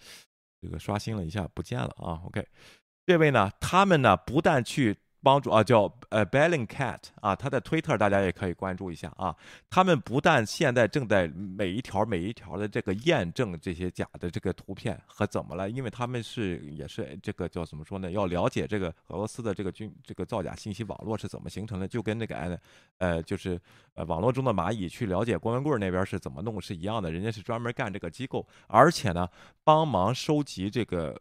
这个刷新了一下，不见了啊。OK，这位呢，他们呢不但去。帮助啊，叫呃 Bellingcat 啊，他的推特大家也可以关注一下啊。他们不但现在正在每一条每一条的这个验证这些假的这个图片和怎么了，因为他们是也是这个叫怎么说呢？要了解这个俄罗斯的这个军这个造假信息网络是怎么形成的，就跟那个呃就是呃网络中的蚂蚁去了解郭文贵那边是怎么弄是一样的，人家是专门干这个机构，而且呢帮忙收集这个。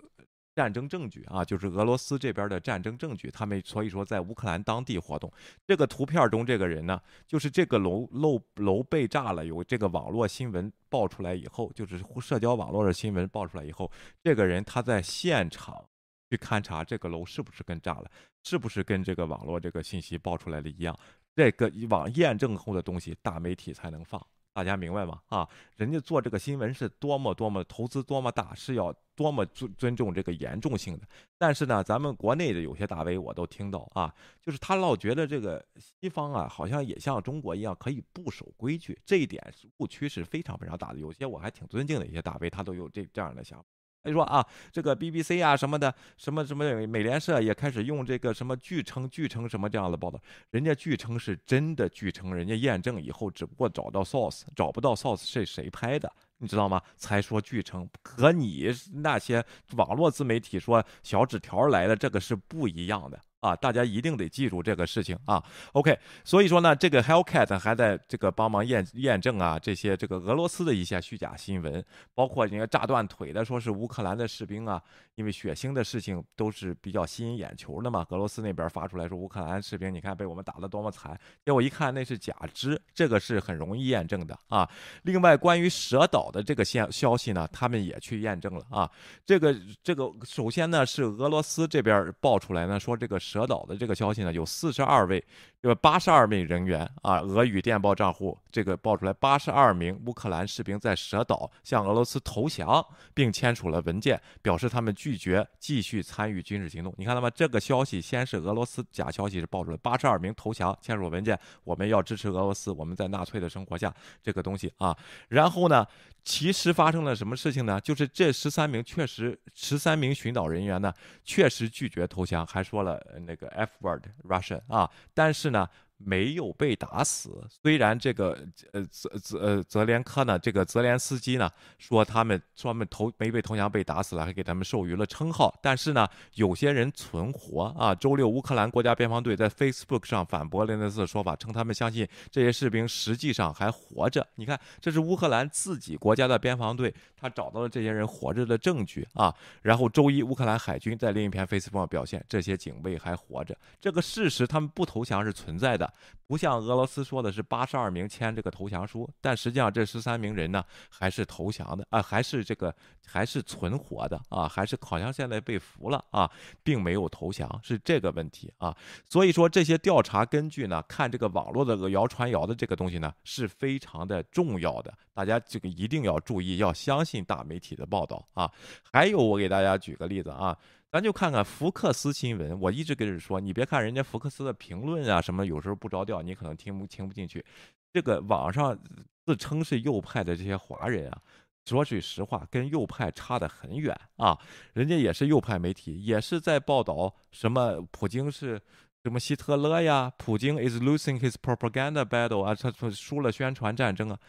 战争证据啊，就是俄罗斯这边的战争证据。他们所以说在乌克兰当地活动。这个图片中这个人呢，就是这个楼楼楼被炸了，有这个网络新闻爆出来以后，就是社交网络的新闻爆出来以后，这个人他在现场去勘察这个楼是不是跟炸了，是不是跟这个网络这个信息爆出来的一样。这个网验证后的东西，大媒体才能放。大家明白吗？啊，人家做这个新闻是多么多么投资多么大，是要多么尊尊重这个严重性的。但是呢，咱们国内的有些大 V 我都听到啊，就是他老觉得这个西方啊，好像也像中国一样可以不守规矩，这一点误区是非常非常大的。有些我还挺尊敬的一些大 V，他都有这这样的想法。他说啊，这个 BBC 啊什么的，什么什么美联社也开始用这个什么据称据称什么这样的报道，人家据称是真的据称，人家验证以后只不过找到 source，找不到 source 是谁拍的，你知道吗？才说据称，和你那些网络自媒体说小纸条来的这个是不一样的。啊，大家一定得记住这个事情啊。OK，所以说呢，这个 Hellcat 还在这个帮忙验验证啊，这些这个俄罗斯的一些虚假新闻，包括人家炸断腿的，说是乌克兰的士兵啊，因为血腥的事情都是比较吸引眼球的嘛。俄罗斯那边发出来说乌克兰士兵，你看被我们打得多么惨，结果一看那是假肢，这个是很容易验证的啊。另外，关于蛇岛的这个消消息呢，他们也去验证了啊。这个这个首先呢是俄罗斯这边爆出来呢，说这个。蛇岛的这个消息呢，有四十二位，这个八十二名人员啊，俄语电报账户这个爆出来，八十二名乌克兰士兵在蛇岛向俄罗斯投降，并签署了文件，表示他们拒绝继续参与军事行动。你看到吗？这个消息先是俄罗斯假消息是爆出来，八十二名投降，签署文件，我们要支持俄罗斯，我们在纳粹的生活下这个东西啊。然后呢，其实发生了什么事情呢？就是这十三名确实十三名寻岛人员呢，确实拒绝投降，还说了。那个 F word Russian 啊，但是呢。没有被打死。虽然这个呃泽泽呃泽连科呢，这个泽连斯基呢说他们说他们投没被投降被打死了，还给他们授予了称号。但是呢，有些人存活啊。周六，乌克兰国家边防队在 Facebook 上反驳雷德斯的说法，称他们相信这些士兵实际上还活着。你看，这是乌克兰自己国家的边防队，他找到了这些人活着的证据啊。然后周一，乌克兰海军在另一篇 Facebook 上表现，这些警卫还活着。这个事实，他们不投降是存在的。不像俄罗斯说的是八十二名签这个投降书，但实际上这十三名人呢还是投降的啊，还是这个还是存活的啊，还是好像现在被俘了啊，并没有投降，是这个问题啊。所以说这些调查根据呢，看这个网络的谣传谣的这个东西呢是非常的重要的，大家这个一定要注意，要相信大媒体的报道啊。还有我给大家举个例子啊。咱就看看福克斯新闻，我一直跟人说，你别看人家福克斯的评论啊什么，有时候不着调，你可能听不听不进去。这个网上自称是右派的这些华人啊，说句实话，跟右派差得很远啊。人家也是右派媒体，也是在报道什么普京是什么希特勒呀，普京 is losing his propaganda battle 啊，他输了宣传战争啊。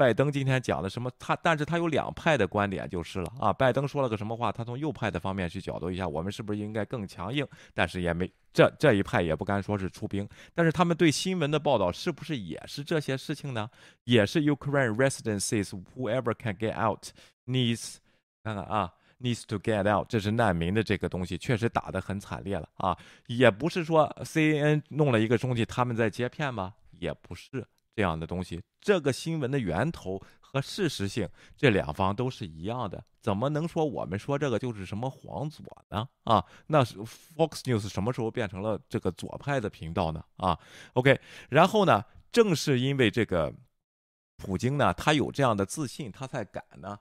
拜登今天讲的什么？他但是他有两派的观点就是了啊。拜登说了个什么话？他从右派的方面去角度一下，我们是不是应该更强硬？但是也没这这一派也不敢说是出兵。但是他们对新闻的报道是不是也是这些事情呢？也是 Ukraine residents says whoever can get out needs 看看啊。Needs to get out，这是难民的这个东西，确实打得很惨烈了啊！也不是说 CNN 弄了一个东西，他们在接片吗？也不是这样的东西。这个新闻的源头和事实性，这两方都是一样的，怎么能说我们说这个就是什么黄左呢？啊，那是 Fox News 什么时候变成了这个左派的频道呢？啊，OK，然后呢，正是因为这个普京呢，他有这样的自信，他才敢呢。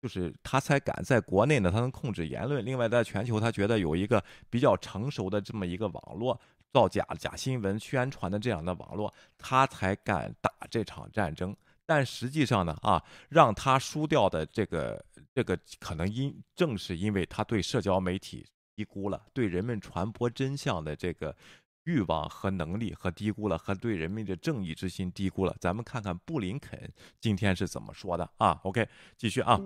就是他才敢在国内呢，他能控制言论。另外，在全球，他觉得有一个比较成熟的这么一个网络，造假、假新闻宣传的这样的网络，他才敢打这场战争。但实际上呢，啊，让他输掉的这个这个，可能因正是因为他对社交媒体低估了，对人们传播真相的这个。欲望和能力和低估了，和对人民的正义之心低估了。咱们看看布林肯今天是怎么说的啊？OK，继续啊。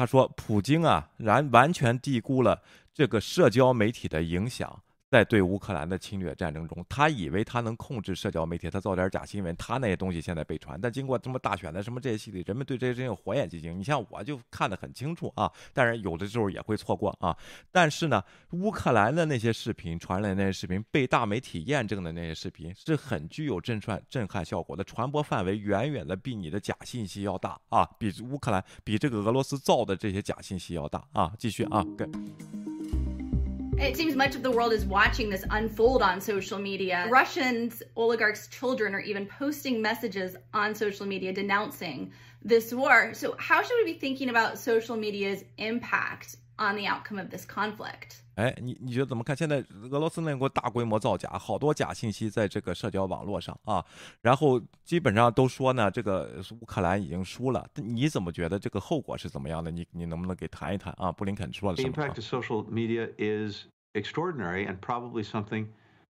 他说，普京啊，然完全低估了这个社交媒体的影响。在对乌克兰的侵略战争中，他以为他能控制社交媒体，他造点假新闻，他那些东西现在被传。但经过这么大选的什么这些系列，人们对这些事情火眼金睛。你像我就看得很清楚啊，当然有的时候也会错过啊。但是呢，乌克兰的那些视频传来那些视频，被大媒体验证的那些视频，是很具有震撼震撼效果的，传播范围远远的比你的假信息要大啊，比乌克兰比这个俄罗斯造的这些假信息要大啊。继续啊，跟。It seems much of the world is watching this unfold on social media. Russians, oligarchs' children are even posting messages on social media denouncing this war. So, how should we be thinking about social media's impact on the outcome of this conflict? 哎，你你觉得怎么看？现在俄罗斯那国大规模造假，好多假信息在这个社交网络上啊，然后基本上都说呢，这个乌克兰已经输了。你怎么觉得这个后果是怎么样的？你你能不能给谈一谈啊？布林肯说了什么？The impact of social media is extraordinary and probably something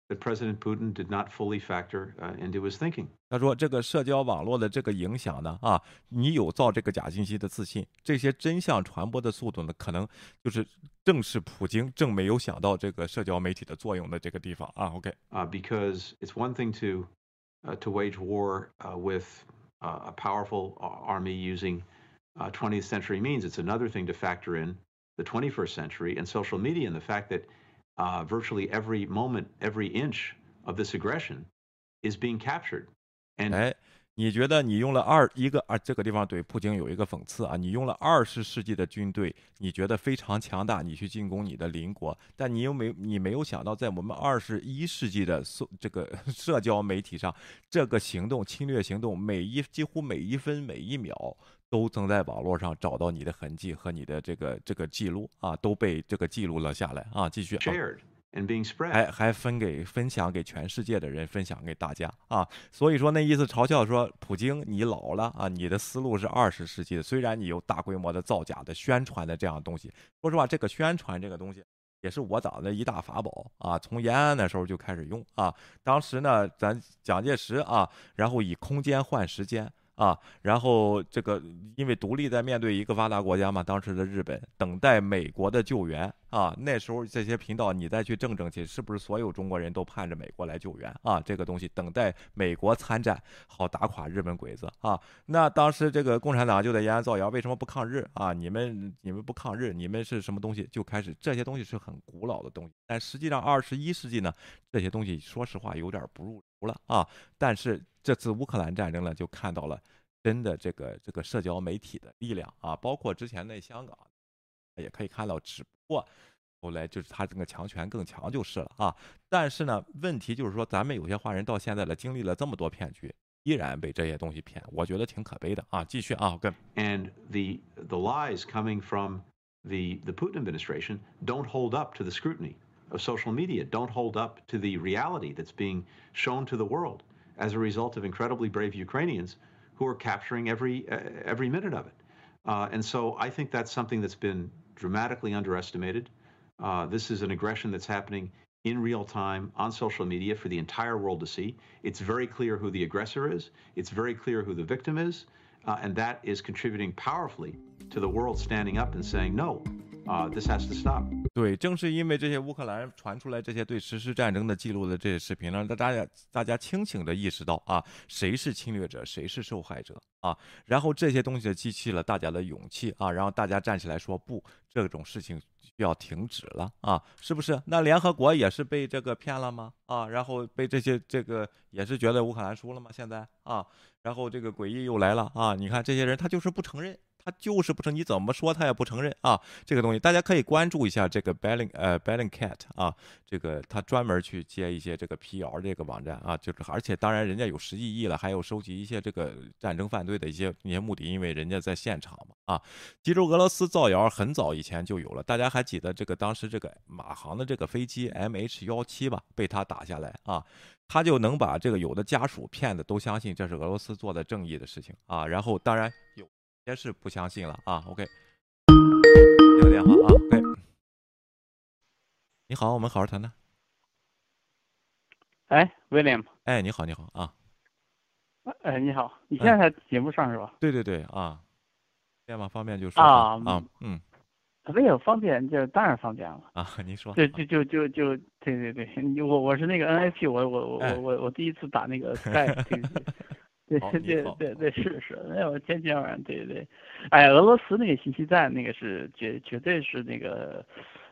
that President Putin did not fully factor uh, into his thinking. 他说：“这个社交网络的这个影响呢，啊，你有造这个假信息的自信，这些真相传播的速度呢，可能就是正是普京正没有想到这个社交媒体的作用的这个地方啊。”OK，啊、uh,，because it's one thing to uh, to wage war uh, with uh, a powerful army using 20th century means. It's another thing to factor in the 21st century and social media and the fact that uh, virtually every moment, every inch of this aggression is being captured. And 哎，你觉得你用了二一个啊？这个地方对普京有一个讽刺啊！你用了二十世纪的军队，你觉得非常强大，你去进攻你的邻国，但你又没你没有想到，在我们二十一世纪的社这个 社交媒体上，这个行动侵略行动，每一几乎每一分每一秒。都曾在网络上找到你的痕迹和你的这个这个记录啊，都被这个记录了下来啊。继续，还还分给分享给全世界的人，分享给大家啊。所以说那意思嘲笑说，普京你老了啊，你的思路是二十世纪的。虽然你有大规模的造假的宣传的这样东西，说实话，这个宣传这个东西也是我党的一大法宝啊。从延安的时候就开始用啊。当时呢，咱蒋介石啊，然后以空间换时间。啊，然后这个因为独立在面对一个发达国家嘛，当时的日本等待美国的救援啊，那时候这些频道你再去正正去，是不是所有中国人都盼着美国来救援啊？这个东西等待美国参战，好打垮日本鬼子啊。那当时这个共产党就在延安造谣，为什么不抗日啊？你们你们不抗日，你们是什么东西？就开始这些东西是很古老的东西，但实际上二十一世纪呢，这些东西说实话有点不入流了啊。但是这次乌克兰战争呢，就看到了。真的这个这个社交媒体的力量啊，包括之前在香港，也可以看到，只不过后来就是他这个强权更强就是了啊。但是呢，问题就是说，咱们有些华人到现在了，经历了这么多骗局，依然被这些东西骗，我觉得挺可悲的啊。继续啊，跟。And the the lies coming from the the Putin administration don't hold up to the scrutiny of social media, don't hold up to the reality that's being shown to the world as a result of incredibly brave Ukrainians. who are capturing every uh, every minute of it. Uh, and so I think that's something that's been dramatically underestimated. Uh, this is an aggression that's happening in real time on social media for the entire world to see. It's very clear who the aggressor is, it's very clear who the victim is, uh, and that is contributing powerfully to the world standing up and saying, no, uh, this has to stop. 对，正是因为这些乌克兰传出来这些对实施战争的记录的这些视频，让大家大家清醒的意识到啊，谁是侵略者，谁是受害者啊。然后这些东西激起了大家的勇气啊，然后大家站起来说不，这种事情要停止了啊，是不是？那联合国也是被这个骗了吗？啊，然后被这些这个也是觉得乌克兰输了吗？现在啊，然后这个诡异又来了啊，你看这些人他就是不承认。他就是不承认，你怎么说他也不承认啊！这个东西大家可以关注一下这个 Belling 呃 Bellingcat 啊，这个他专门去接一些这个 PR 这个网站啊，就是而且当然人家有实际意义了，还有收集一些这个战争犯罪的一些一些目的，因为人家在现场嘛啊。其实俄罗斯造谣很早以前就有了，大家还记得这个当时这个马航的这个飞机 MH 幺七吧，被他打下来啊，他就能把这个有的家属骗的都相信这是俄罗斯做的正义的事情啊，然后当然有。也是不相信了啊！OK，接个电话啊！OK，你好，我们好好谈谈。哎，William。哎，你好，你好啊。哎，你好，你现在在节目上是吧？对对对啊。电话方便就说啊啊嗯。没有方便就当然方便了啊！您说。对，就就就就对对对，我我是那个 NIP，我我我我我我第一次打那个 Skype。对对对对是是，那我天天晚上对对，哎，俄罗斯那个信息战那个是绝绝对是那个，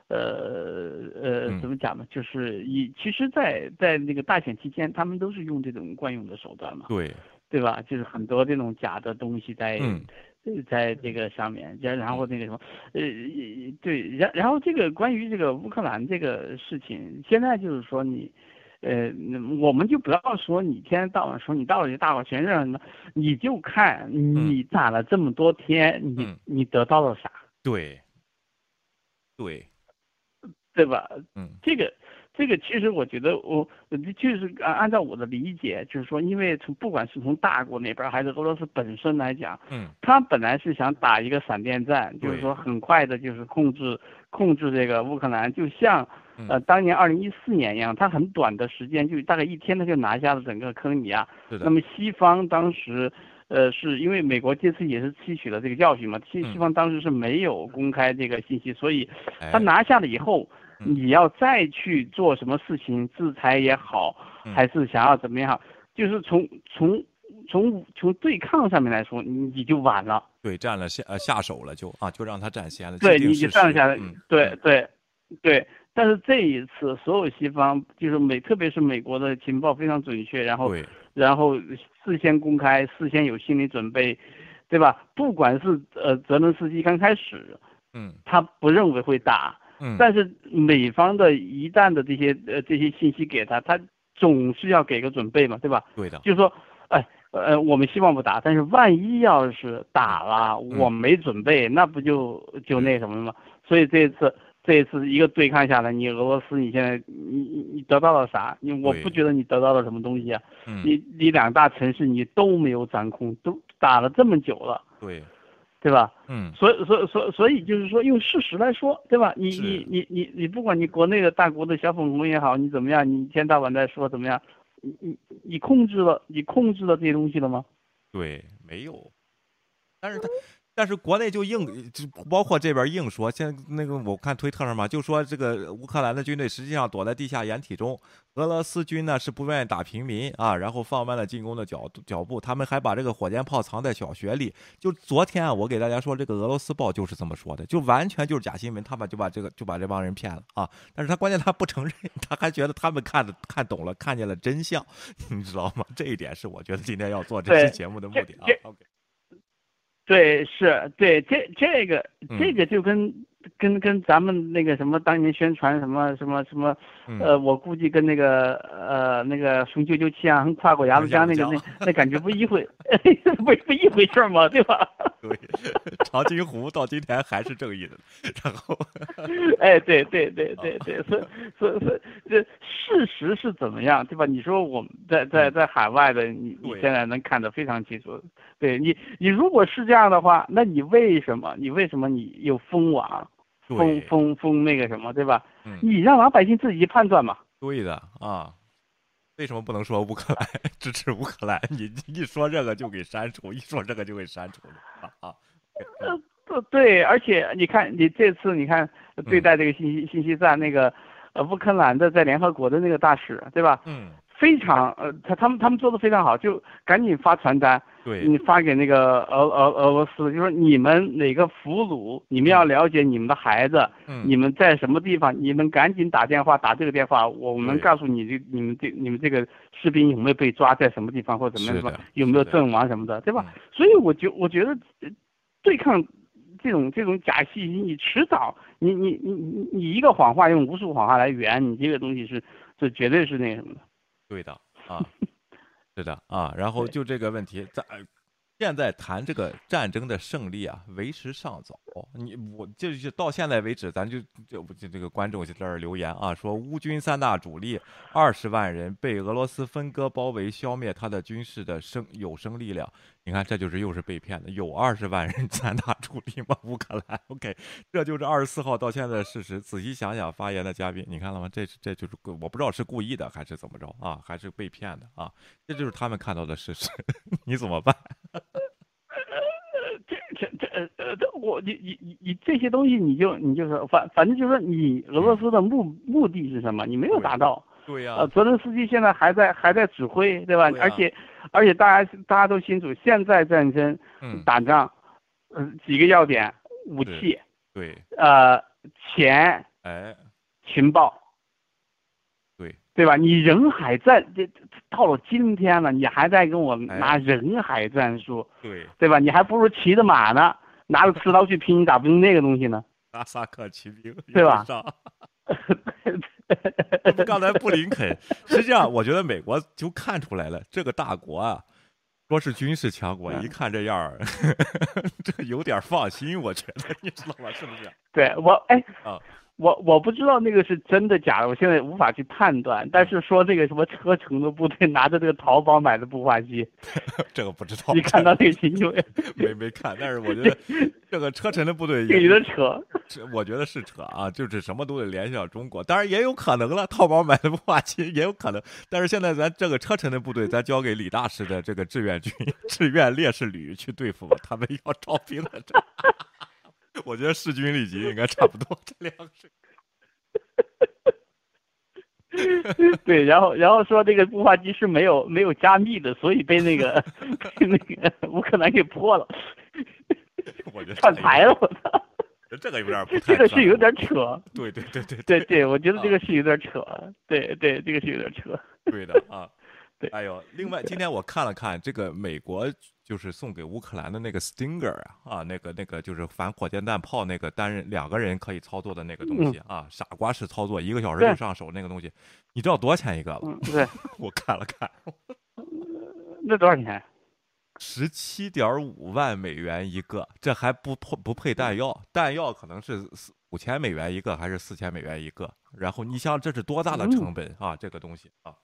呃呃怎么讲呢？就是以其实，在在那个大选期间，他们都是用这种惯用的手段嘛，对对吧？就是很多这种假的东西在在这个上面，然然后那个什么，呃对，然然后这个关于这个乌克兰这个事情，现在就是说你。呃，我们就不要说你天天到晚说你到底大伙全认什么，你就看你攒了这么多天，你你得到了啥？对，对，对吧？嗯，这个这个其实我觉得我就是按按照我的理解，就是说，因为从不管是从大国那边还是俄罗斯本身来讲，嗯，他本来是想打一个闪电战，就是说很快的，就是控制控制这个乌克兰，就像。呃，当年二零一四年一样，他很短的时间，就大概一天，他就拿下了整个克里米亚。那么西方当时，呃，是因为美国这次也是吸取了这个教训嘛，西西方当时是没有公开这个信息，所以他拿下了以后，你要再去做什么事情，制裁也好，还是想要怎么样，就是从从从从对抗上面来说，你你就晚了。对，占了下呃下手了就啊，就让他占先了。对，你就占下来。对对对。但是这一次，所有西方就是美，特别是美国的情报非常准确，然后，然后事先公开，事先有心理准备，对吧？不管是呃泽连斯基刚开始，嗯，他不认为会打，嗯，但是美方的一旦的这些呃这些信息给他，他总是要给个准备嘛，对吧？对的，就是说，哎，呃，我们希望不打，但是万一要是打了，我没准备，那不就就那什么了吗？所以这一次。这一次一个对抗下来，你俄罗斯你现在你你你得到了啥？你我不觉得你得到了什么东西啊。你你两大城市你都没有掌控，都打了这么久了。对，对吧？嗯。所以所以所所以就是说用事实来说，对吧？你你你你你不管你国内的大国的小粉红也好，你怎么样？你一天到晚在说怎么样？你你你控制了你控制了这些东西了吗？对，没有。但是他。但是国内就硬，就包括这边硬说，现在那个我看推特上嘛，就说这个乌克兰的军队实际上躲在地下掩体中，俄罗斯军呢是不愿意打平民啊，然后放慢了进攻的脚脚步，他们还把这个火箭炮藏在小学里。就昨天啊，我给大家说，这个俄罗斯报就是这么说的，就完全就是假新闻，他们就把这个就把这帮人骗了啊。但是他关键他不承认，他还觉得他们看的看懂了，看见了真相，你知道吗？这一点是我觉得今天要做这期节目的目的啊。OK。对，是对这这个这个就跟跟跟咱们那个什么当年宣传什么什么什么，呃，我估计跟那个呃那个雄赳赳气昂跨过鸭绿江那个那那感觉不一回，不不一回事嘛，对吧？对，长津湖到今天还是正义的，然后，哎，对对对对对，所以所以所这事实是怎么样，对吧？你说我们在在在海外的，你你现在能看得非常清楚。对你，你如果是这样的话，那你为什么？你为什么你有封网？封封封那个什么，对吧？你让老百姓自己判断嘛。对的啊，为什么不能说乌克兰 支持乌克兰？你一说这个就给删除，一说这个就给删除了啊。呃，对，而且你看，你这次你看对待这个信息信息战那个呃乌克兰的在联合国的那个大使，对吧？嗯。非常呃，他他们他们做的非常好，就赶紧发传单，对，你发给那个俄俄俄罗斯，就说你们哪个俘虏，你们要了解你们的孩子，嗯，你们在什么地方，你们赶紧打电话打这个电话，我们告诉你这你们这你们这个士兵有没有被抓在什么地方或者怎么样说有没有阵亡什么的，对吧？所以我觉我觉得对抗这种这种假信息，你迟早你你你你你一个谎话用无数谎话来圆，你这个东西是是绝对是那什么的。对的啊，是的啊，然后就这个问题，在现在谈这个战争的胜利啊，为时尚早。你我就是到现在为止，咱就就就这个观众就在这儿留言啊，说乌军三大主力二十万人被俄罗斯分割包围，消灭他的军事的生有生力量。你看，这就是又是被骗的。有二十万人三大主力吗？乌克兰？OK，这就是二十四号到现在的事实。仔细想想，发言的嘉宾，你看了吗？这这就是我不知道是故意的还是怎么着啊？还是被骗的啊？这就是他们看到的事实，你怎么办？这这这呃呃，这我你你你你这些东西你就你就是反反正就是说你俄罗斯的目目的是什么？你没有达到。对呀。呃，泽连斯基现在还在还在指挥，对吧？而且而且大家大家都清楚，现在战争打仗，呃，几个要点：武器，对，呃，钱，哎，情报。对对吧？你人海战这到了今天了，你还在跟我拿人海战术，对对吧？你还不如骑着马呢，拿着刺刀去拼，你咋不用那个东西呢？阿萨克骑兵，对吧？刚才布林肯，实际上我觉得美国就看出来了，这个大国啊，说是军事强国，一看这样儿，这有点放心，我觉得你知道吗？是不是？对我哎啊。我我不知道那个是真的假的，我现在无法去判断。但是说这个什么车臣的部队拿着这个淘宝买的步话机，这个不知道。你看到那个新闻 没？没看，但是我觉得这个车臣的部队有 的扯。我觉得是扯啊，就是什么都得联系到中国，当然也有可能了。淘宝买的步话机也有可能，但是现在咱这个车臣的部队，咱交给李大师的这个志愿军、志愿烈士旅去对付吧，他们要招兵了。这。我觉得势均力敌应该差不多，这两个是。对，然后然后说这个步话机是没有没有加密的，所以被那个 那个乌克兰给破了。我觉得串台了，我操！这个有点这个是有点扯。对对对对对对，我觉得这个是有点扯。对对，这个是有点扯。对的啊。对，哎呦，另外今天我看了看这个美国就是送给乌克兰的那个 Stinger 啊，啊，那个那个就是反火箭弹炮那个单人两个人可以操作的那个东西啊，傻瓜式操作，一个小时就上手那个东西，你知道多少钱一个吗？对，我看了看，那多少钱？十七点五万美元一个，这还不配不配弹药，弹药可能是四五千美元一个还是四千美元一个？然后你想这是多大的成本啊？这个东西啊。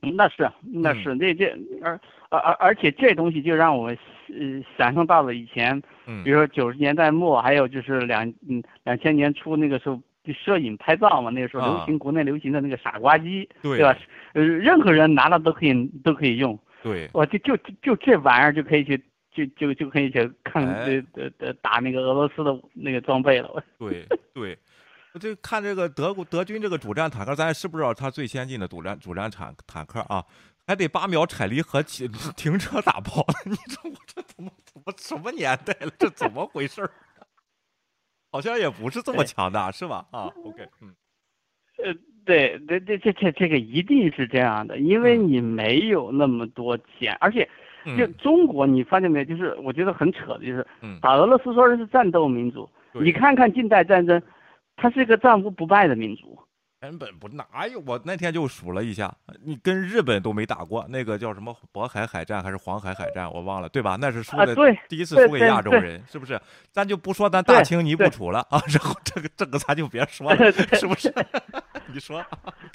那是，那是，那这而而而而且这东西就让我呃想象到了以前，比如说九十年代末，还有就是两嗯两千年初那个时候摄影拍照嘛，那个时候流行国内流行的那个傻瓜机，对吧？呃，任何人拿到都可以都可以用，对，我就就就这玩意儿就可以去就就就可以去看呃呃呃打那个俄罗斯的那个装备了，对 对。这看这个德国德军这个主战坦克，咱也是不知道它最先进的主战主战坦坦克啊，还得八秒踩离合停停车打炮。你说我这怎么怎么什么年代了？这怎么回事好像也不是这么强大，是吧？啊，OK，嗯，呃，对，这这这这这个一定是这样的，因为你没有那么多钱，而且就中国，你发现没有？就是我觉得很扯的，就是打俄罗斯说是战斗民族，你看看近代战争。他是一个战无不败的民族，根本不哪有？我那天就数了一下，你跟日本都没打过，那个叫什么渤海海战还是黄海海战，我忘了，对吧？那是输的，第一次输给亚洲人，是不是？咱就不说咱大清你不处了啊，然后这个这个咱就别说了，是不是？你说？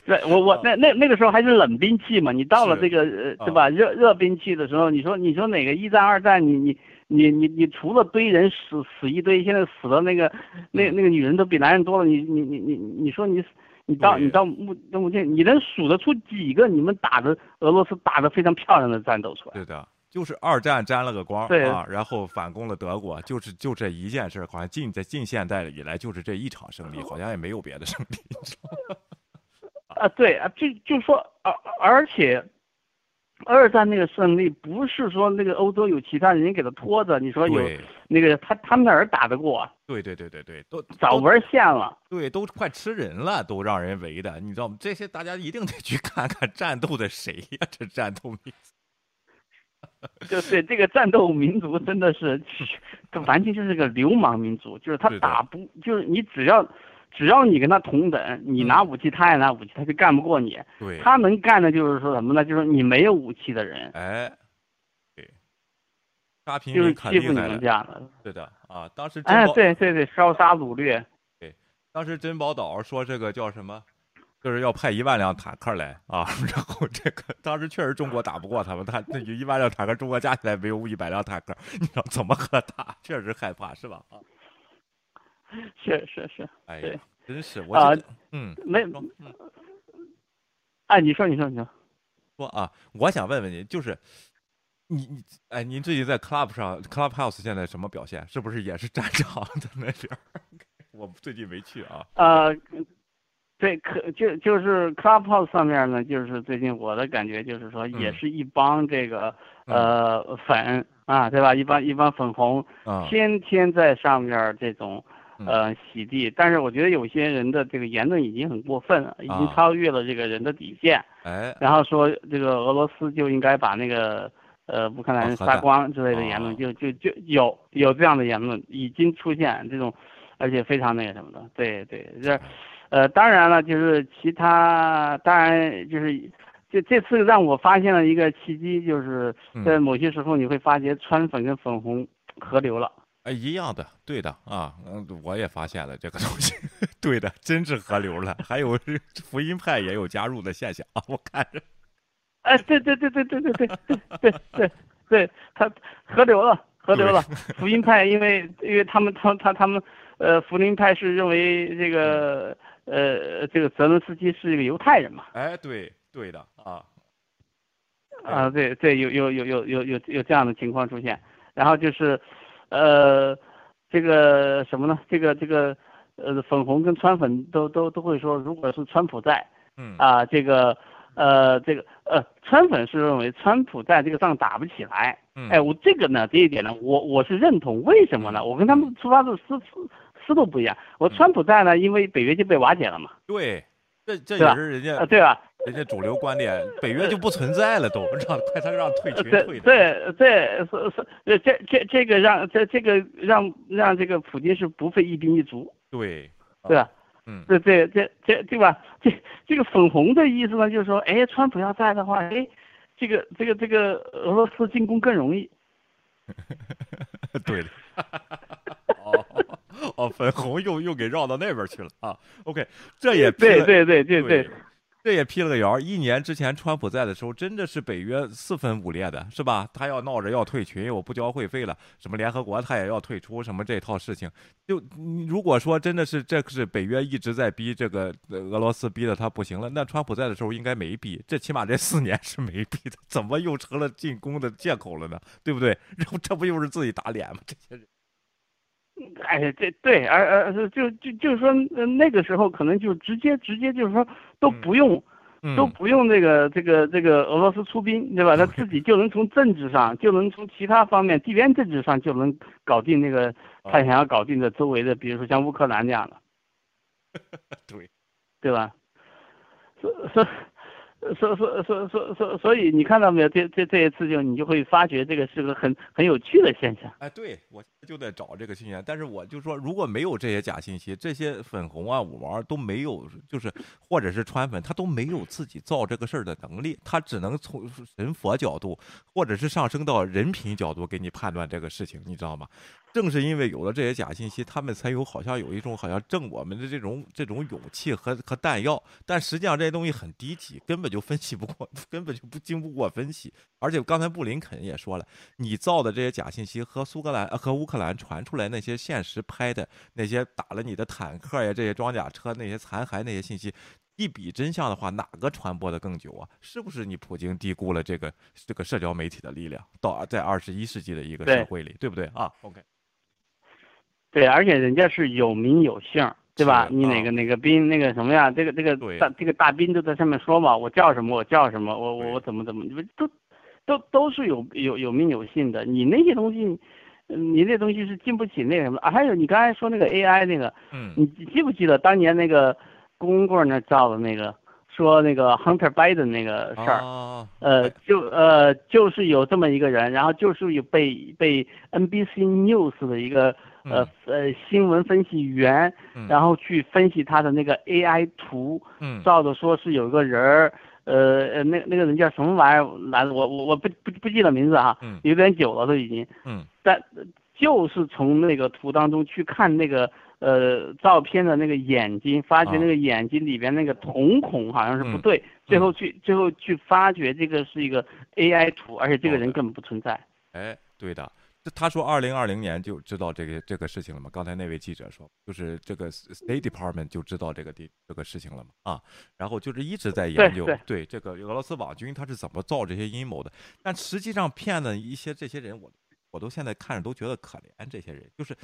对我我那那那个时候还是冷兵器嘛，你到了这个呃对吧？热热兵器的时候，你说你说哪个一战二战你你你你你除了堆人死死一堆，现在死的那个那那个女人都比男人多了，你你你你你说你你到你到目到目前你能数得出几个你们打的俄罗斯打的非常漂亮的战斗出来？对的。就是二战沾了个光啊，然后反攻了德国，就是就这一件事，好像近在近现代以来就是这一场胜利，好像也没有别的胜利。啊，对啊，就就说，而而且，二战那个胜利不是说那个欧洲有其他人给他拖着，你说有那个他他们哪儿打得过？对对对对对，都早玩线了。对，都快吃人了，都让人围的，你知道吗？这些大家一定得去看看战斗的谁呀？这战斗民族。就对这个战斗民族真的是，这完全就是个流氓民族。就是他打不，就是你只要，只要你跟他同等，你拿武器，他也拿武器，他就干不过你。对，他能干的就是说什么呢？就是你没有武器的人。哎，对，杀平就是欺负你们这样的。对的啊，当时哎，对对对，烧杀掳掠。对，当时珍宝岛说这个叫什么？就是要派一万辆坦克来啊，然后这个当时确实中国打不过他们，他那就一万辆坦克，中国加起来没有一百辆坦克，你知道怎么和打？确实害怕是吧？啊，是是是，哎呀，真是 我啊嗯没，哎，你说你说你说，说啊，我想问问你，就是你你哎，您最近在 Club 上 Clubhouse 现在什么表现？是不是也是战场在那边？我最近没去啊。呃。对，可就就是 Clubhouse 上面呢，就是最近我的感觉就是说，也是一帮这个呃粉啊，对吧？一帮一帮粉红，天天在上面这种呃洗地。但是我觉得有些人的这个言论已经很过分了，已经超越了这个人的底线。哎，然后说这个俄罗斯就应该把那个呃乌克兰人杀光之类的言论，就就就有有这样的言论已经出现这种，而且非常那个什么的。对对，这。呃，当然了，就是其他，当然就是，这这次让我发现了一个契机，就是在某些时候你会发觉川粉跟粉红合流了。哎，一样的，对的啊，嗯，我也发现了这个东西，对的，真是合流了。还有福音派也有加入的现象啊，我看着。哎，对对对对对对对对对对对，他合流了，合流了。福音派因为因为他们他他他们呃福音派是认为这个。呃，这个泽伦斯基是一个犹太人嘛？哎，对，对的啊，啊，对对，有有有有有有有这样的情况出现，然后就是，呃，这个什么呢？这个这个呃，粉红跟川粉都都都会说，如果是川普在，嗯啊，这个呃这个呃，川粉是认为川普在这个仗打不起来，哎，我这个呢这一点呢，我我是认同，为什么呢？我跟他们出发的思思。思路不一样，我川普在呢，因为北约就被瓦解了嘛。对，这这也是人家对吧？人家主流观点，北约就不存在了，都让快他让退群退。对对是是，这这这个让这这个让让这个普京是不费一兵一卒。对，对吧？嗯，这这这这对吧？这这个粉红的意思呢，就是说，哎，川普要在的话，哎，这个这个这个俄罗斯进攻更容易。对的。哦。哦，粉红又又给绕到那边去了啊！OK，这也对对对对对，这也辟了个谣。一年之前川普在的时候，真的是北约四分五裂的，是吧？他要闹着要退群，我不交会费了，什么联合国他也要退出，什么这套事情。就如果说真的是这是北约一直在逼这个俄罗斯，逼的他不行了，那川普在的时候应该没逼，这起码这四年是没逼的，怎么又成了进攻的借口了呢？对不对？然后这不又是自己打脸吗？这些人。哎，这对，而而就就就是说，那个时候可能就直接直接就是说都不用，都不用这个这个这个俄罗斯出兵，对吧？他自己就能从政治上，就能从其他方面，地缘政治上就能搞定那个他想要搞定的周围的，比如说像乌克兰这样的，对，对吧？所所所所所所所所以你看到没有？这这这一次就你就会发觉这个是个很很有趣的现象。哎，对我就在找这个信息，但是我就说，如果没有这些假信息，这些粉红啊、五毛都没有，就是或者是川粉，他都没有自己造这个事儿的能力，他只能从神佛角度，或者是上升到人品角度给你判断这个事情，你知道吗？正是因为有了这些假信息，他们才有好像有一种好像挣我们的这种这种勇气和和弹药，但实际上这些东西很低级，根本就分析不过，根本就不经不过分析。而且刚才布林肯也说了，你造的这些假信息和苏格兰和乌克兰传出来那些现实拍的那些打了你的坦克呀、这些装甲车那些残骸那些信息，一比真相的话，哪个传播的更久啊？是不是你普京低估了这个这个社交媒体的力量？到在二十一世纪的一个社会里，对不对啊？OK。对，而且人家是有名有姓，对吧？你哪个哪个兵那个什么呀？这个这个大这个大兵都在上面说嘛，我叫什么我叫什么，我我我怎么怎么，你们都都都是有有有名有姓的。你那些东西，你那东西是经不起那什么啊？还有你刚才说那个 AI 那个，嗯，你记不记得当年那个公公那造的那个说那个 Hunter Biden 那个事儿？呃，就呃就是有这么一个人，然后就是有被被 NBC News 的一个。呃呃，新闻分析员，然后去分析他的那个 AI 图，照着说是有个人儿，呃呃，那那个人叫什么玩意儿来着？我我我不不不记得名字哈，有点久了都已经。嗯。但就是从那个图当中去看那个呃照片的那个眼睛，发觉那个眼睛里边那个瞳孔好像是不对，最后去最后去发觉这个是一个 AI 图，而且这个人根本不存在。哎，对的。他说，二零二零年就知道这个这个事情了吗？刚才那位记者说，就是这个 State Department 就知道这个地这个事情了嘛？啊，然后就是一直在研究对这个俄罗斯网军他是怎么造这些阴谋的，但实际上骗的一些这些人，我我都现在看着都觉得可怜，这些人就是。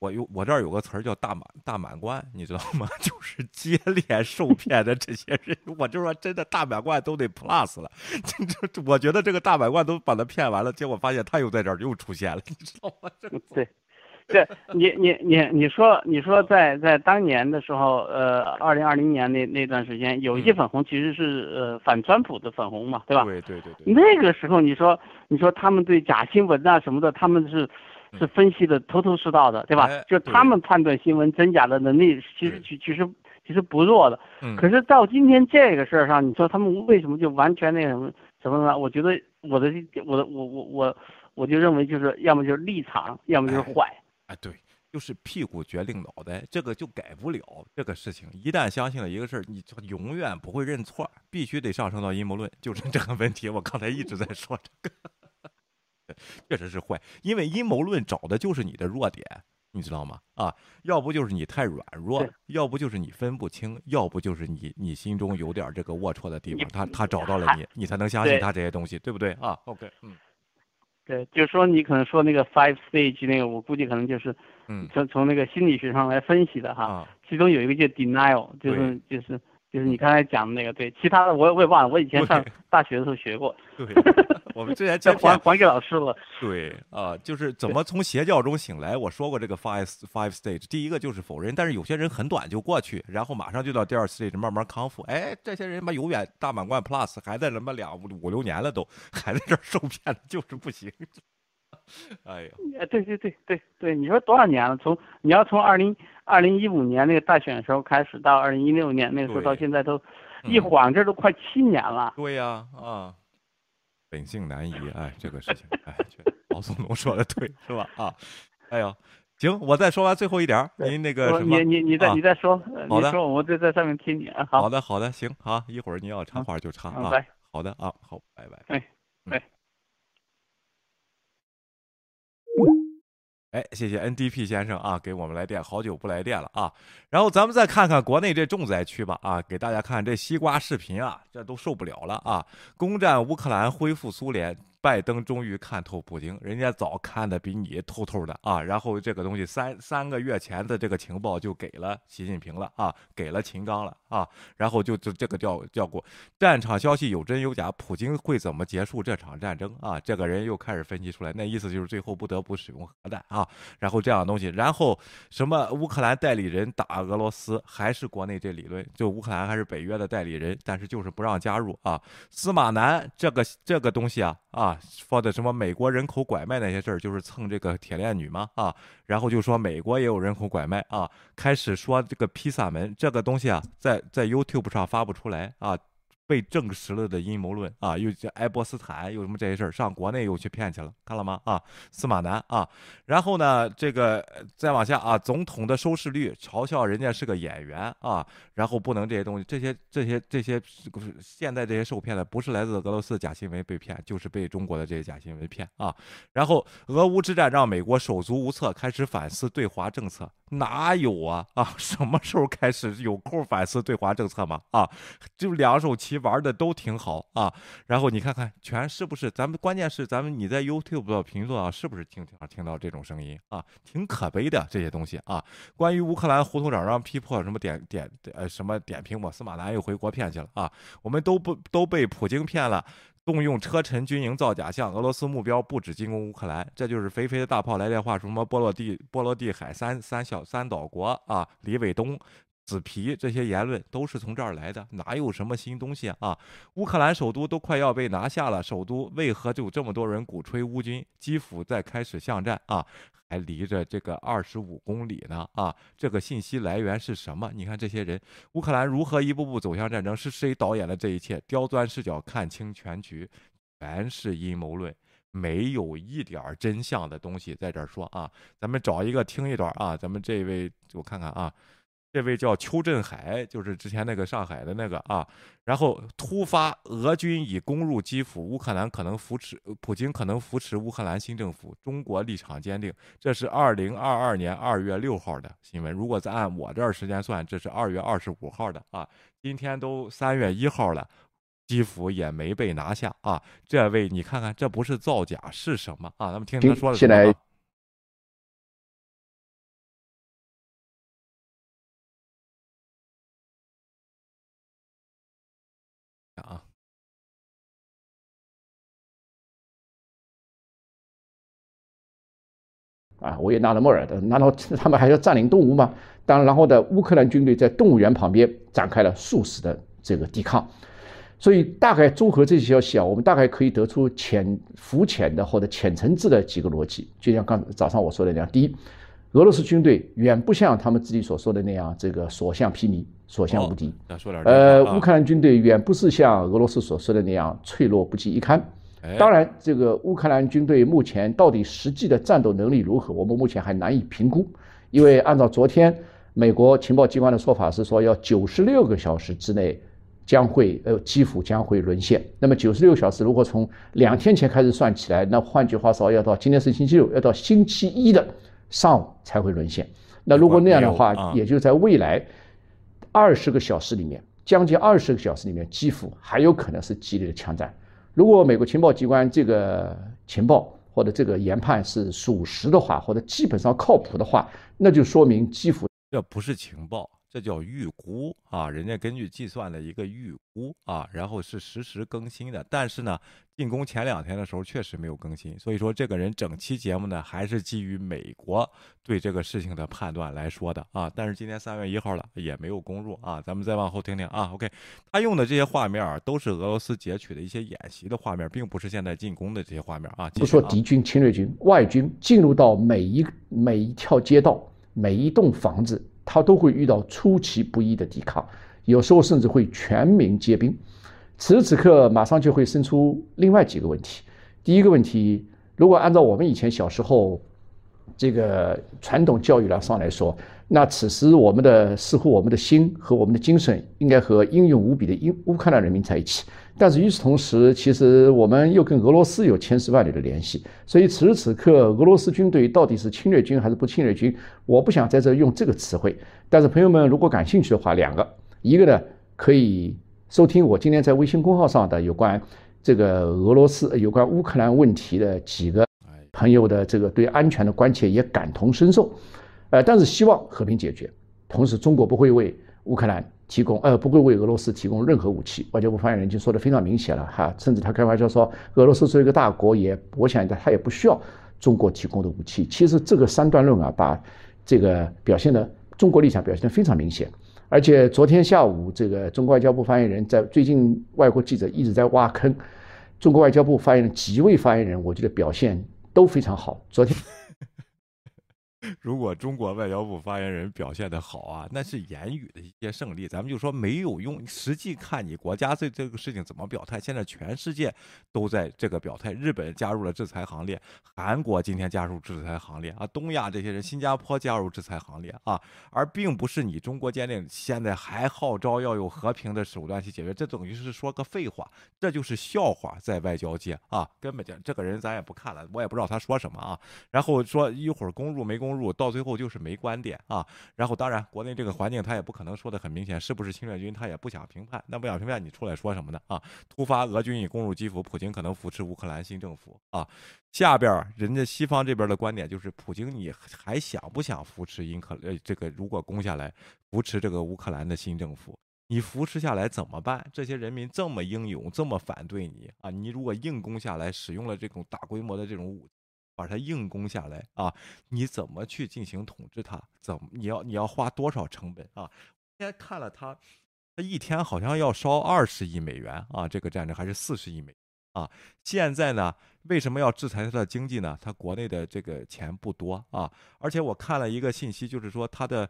我有我这儿有个词儿叫大满大满贯，你知道吗？就是接连受骗的这些人，我就说真的大满贯都得 plus 了。这这，我觉得这个大满贯都把他骗完了，结果发现他又在这儿又出现了，你知道吗？这对，对你你你你说你说在在当年的时候，呃，二零二零年那那段时间，有一些粉红其实是呃反川普的粉红嘛，对吧？对对对对。那个时候你说你说他们对假新闻啊什么的，他们是。是分析的头头是道的，对吧？就他们判断新闻真假的能力，其实其其实其实不弱的。嗯。可是到今天这个事儿上，你说他们为什么就完全那什么什么呢？我觉得我的我的我我我我就认为就是要么就是立场，要么就是坏。哎，对，就是屁股决定脑袋，这个就改不了这个事情。一旦相信了一个事儿，你就永远不会认错，必须得上升到阴谋论，就是这个问题。我刚才一直在说这个。确实是坏，因为阴谋论找的就是你的弱点，你知道吗？啊，要不就是你太软弱，要不就是你分不清，要不就是你你心中有点这个龌龊的地方，他他找到了你，你才能相信他这些东西，对不对啊？OK，嗯，对，就是说你可能说那个 five stage 那个，我估计可能就是嗯，从从那个心理学上来分析的哈，其中有一个叫 denial，就是就是。就是你刚才讲的那个，对，其他的我我也忘了，我以前上大学的时候学过。对，我们之前讲还还给老师了。对啊，就是怎么从邪教中醒来。我说过这个 five five stage，第一个就是否认，但是有些人很短就过去，然后马上就到第二 stage 慢慢康复。哎，这些人嘛，永远大满贯 plus 还在他妈两五五六年了都还在这受骗，就是不行。哎呀，哎，对对对对对，你说多少年了？从你要从二零二零一五年那个大选的时候开始，到二零一六年那个时候到现在都一晃这都快七年了。对呀，啊，本性难移，哎，这个事情，哎，毛总统说的对，是吧？啊，哎呦，行，我再说完最后一点，您那个什么，你你你再你再说，好的，我就在上面听你。好好的好的，行，好，一会儿你要插话就插啊。好的啊，好，拜拜。哎，哎。哎，谢谢 NDP 先生啊，给我们来电，好久不来电了啊。然后咱们再看看国内这重灾区吧啊，给大家看这西瓜视频啊，这都受不了了啊！攻占乌克兰，恢复苏联。拜登终于看透普京，人家早看的比你透透的啊！然后这个东西三三个月前的这个情报就给了习近平了啊，给了秦刚了啊，然后就就这个叫叫过战场消息有真有假，普京会怎么结束这场战争啊？这个人又开始分析出来，那意思就是最后不得不使用核弹啊，然后这样的东西，然后什么乌克兰代理人打俄罗斯，还是国内这理论，就乌克兰还是北约的代理人，但是就是不让加入啊。司马南这个这个东西啊啊。说的什么美国人口拐卖那些事儿，就是蹭这个铁链女嘛啊，然后就说美国也有人口拐卖啊，开始说这个披萨门这个东西啊，在在 YouTube 上发不出来啊。被证实了的阴谋论啊，又叫爱波斯坦，又什么这些事儿，上国内又去骗去了，看了吗？啊，司马南啊，然后呢，这个再往下啊，总统的收视率嘲笑人家是个演员啊，然后不能这些东西，这些这些这些，现在这些受骗的不是来自俄罗斯的假新闻被骗，就是被中国的这些假新闻骗啊。然后俄乌之战让美国手足无措，开始反思对华政策。哪有啊啊！什么时候开始有空反思对华政策吗？啊，就两手棋玩的都挺好啊。然后你看看，全是不是？咱们关键是咱们你在 YouTube 的评论啊，是不是听听听到这种声音啊？挺可悲的这些东西啊。关于乌克兰胡同长让批破什么点点呃什么点评我司马南又回国骗去了啊？我们都不都被普京骗了。动用车臣军营造假象，俄罗斯目标不止进攻乌克兰，这就是肥肥的大炮来电话，什么波罗地波罗的海三三小三岛国啊，李伟东、紫皮这些言论都是从这儿来的，哪有什么新东西啊？乌克兰首都都快要被拿下了，首都为何就这么多人鼓吹乌军？基辅在开始巷战啊？还离着这个二十五公里呢啊！这个信息来源是什么？你看这些人，乌克兰如何一步步走向战争？是谁导演了这一切？刁钻视角看清全局，全是阴谋论，没有一点真相的东西在这儿说啊！咱们找一个听一段啊！咱们这位我看看啊。这位叫邱振海，就是之前那个上海的那个啊。然后突发，俄军已攻入基辅，乌克兰可能扶持普京，可能扶持乌克兰新政府。中国立场坚定。这是二零二二年二月六号的新闻。如果再按我这儿时间算，这是二月二十五号的啊。今天都三月一号了，基辅也没被拿下啊。这位你看看，这不是造假是什么啊？咱们听他说的什么。啊，维也纳的莫尔的，难道 他们还要占领东吴吗？当然后的乌克兰军队在动物园旁边展开了数十的这个抵抗，所以大概综合这些消息啊，我们大概可以得出浅、浮浅的或者浅层次的几个逻辑。就像刚早上我说的那样，第一，俄罗斯军队远不像他们自己所说的那样，这个所向披靡。所向无敌。呃，乌克兰军队远不是像俄罗斯所说的那样脆弱不及一堪。当然，这个乌克兰军队目前到底实际的战斗能力如何，我们目前还难以评估。因为按照昨天美国情报机关的说法是说，要九十六个小时之内将会呃基辅将会沦陷。那么九十六小时如果从两天前开始算起来，那换句话说，要到今天是星期六，要到星期一的上午才会沦陷。那如果那样的话，也就在未来。二十个小时里面，将近二十个小时里面，基辅还有可能是激烈的枪战。如果美国情报机关这个情报或者这个研判是属实的话，或者基本上靠谱的话，那就说明基辅这不是情报。这叫预估啊，人家根据计算的一个预估啊，然后是实时更新的。但是呢，进攻前两天的时候确实没有更新，所以说这个人整期节目呢还是基于美国对这个事情的判断来说的啊。但是今天三月一号了，也没有攻入啊。咱们再往后听听啊。OK，他用的这些画面啊，都是俄罗斯截取的一些演习的画面，并不是现在进攻的这些画面啊。不说敌军、侵略军、外军进入到每一每一条街道、每一栋房子。他都会遇到出其不意的抵抗，有时候甚至会全民皆兵。此时此刻，马上就会生出另外几个问题。第一个问题，如果按照我们以前小时候这个传统教育来上来说，那此时我们的似乎我们的心和我们的精神应该和英勇无比的英乌克兰人民在一起。但是与此同时，其实我们又跟俄罗斯有千丝万缕的联系，所以此时此刻，俄罗斯军队到底是侵略军还是不侵略军，我不想在这用这个词汇。但是朋友们如果感兴趣的话，两个，一个呢可以收听我今天在微信公号上的有关这个俄罗斯、有关乌克兰问题的几个朋友的这个对安全的关切也感同身受，呃，但是希望和平解决，同时中国不会为乌克兰。提供呃不会为俄罗斯提供任何武器，外交部发言人已经说的非常明显了哈，甚至他开玩笑说俄罗斯作为一个大国也，我想他也不需要中国提供的武器。其实这个三段论啊，把这个表现的中国立场表现的非常明显。而且昨天下午这个中国外交部发言人，在最近外国记者一直在挖坑，中国外交部发言人几位发言人，我觉得表现都非常好。昨天。如果中国外交部发言人表现的好啊，那是言语的一些胜利，咱们就说没有用。实际看你国家对这个事情怎么表态。现在全世界都在这个表态，日本加入了制裁行列，韩国今天加入制裁行列啊，东亚这些人，新加坡加入制裁行列啊，而并不是你中国坚定，现在还号召要用和平的手段去解决，这等于是说个废话，这就是笑话，在外交界啊，根本就这个人咱也不看了，我也不知道他说什么啊。然后说一会儿攻入没攻入。入到最后就是没观点啊，然后当然国内这个环境他也不可能说的很明显，是不是侵略军他也不想评判，那不想评判你出来说什么呢啊？突发俄军已攻入基辅，普京可能扶持乌克兰新政府啊。下边人家西方这边的观点就是，普京你还想不想扶持英克呃这个如果攻下来扶持这个乌克兰的新政府？你扶持下来怎么办？这些人民这么英勇，这么反对你啊？你如果硬攻下来，使用了这种大规模的这种武。把它硬攻下来啊！你怎么去进行统治它？怎么你要你要花多少成本啊？今天看了他，他一天好像要烧二十亿美元啊！这个战争还是四十亿美啊！现在呢，为什么要制裁他的经济呢？他国内的这个钱不多啊！而且我看了一个信息，就是说他的。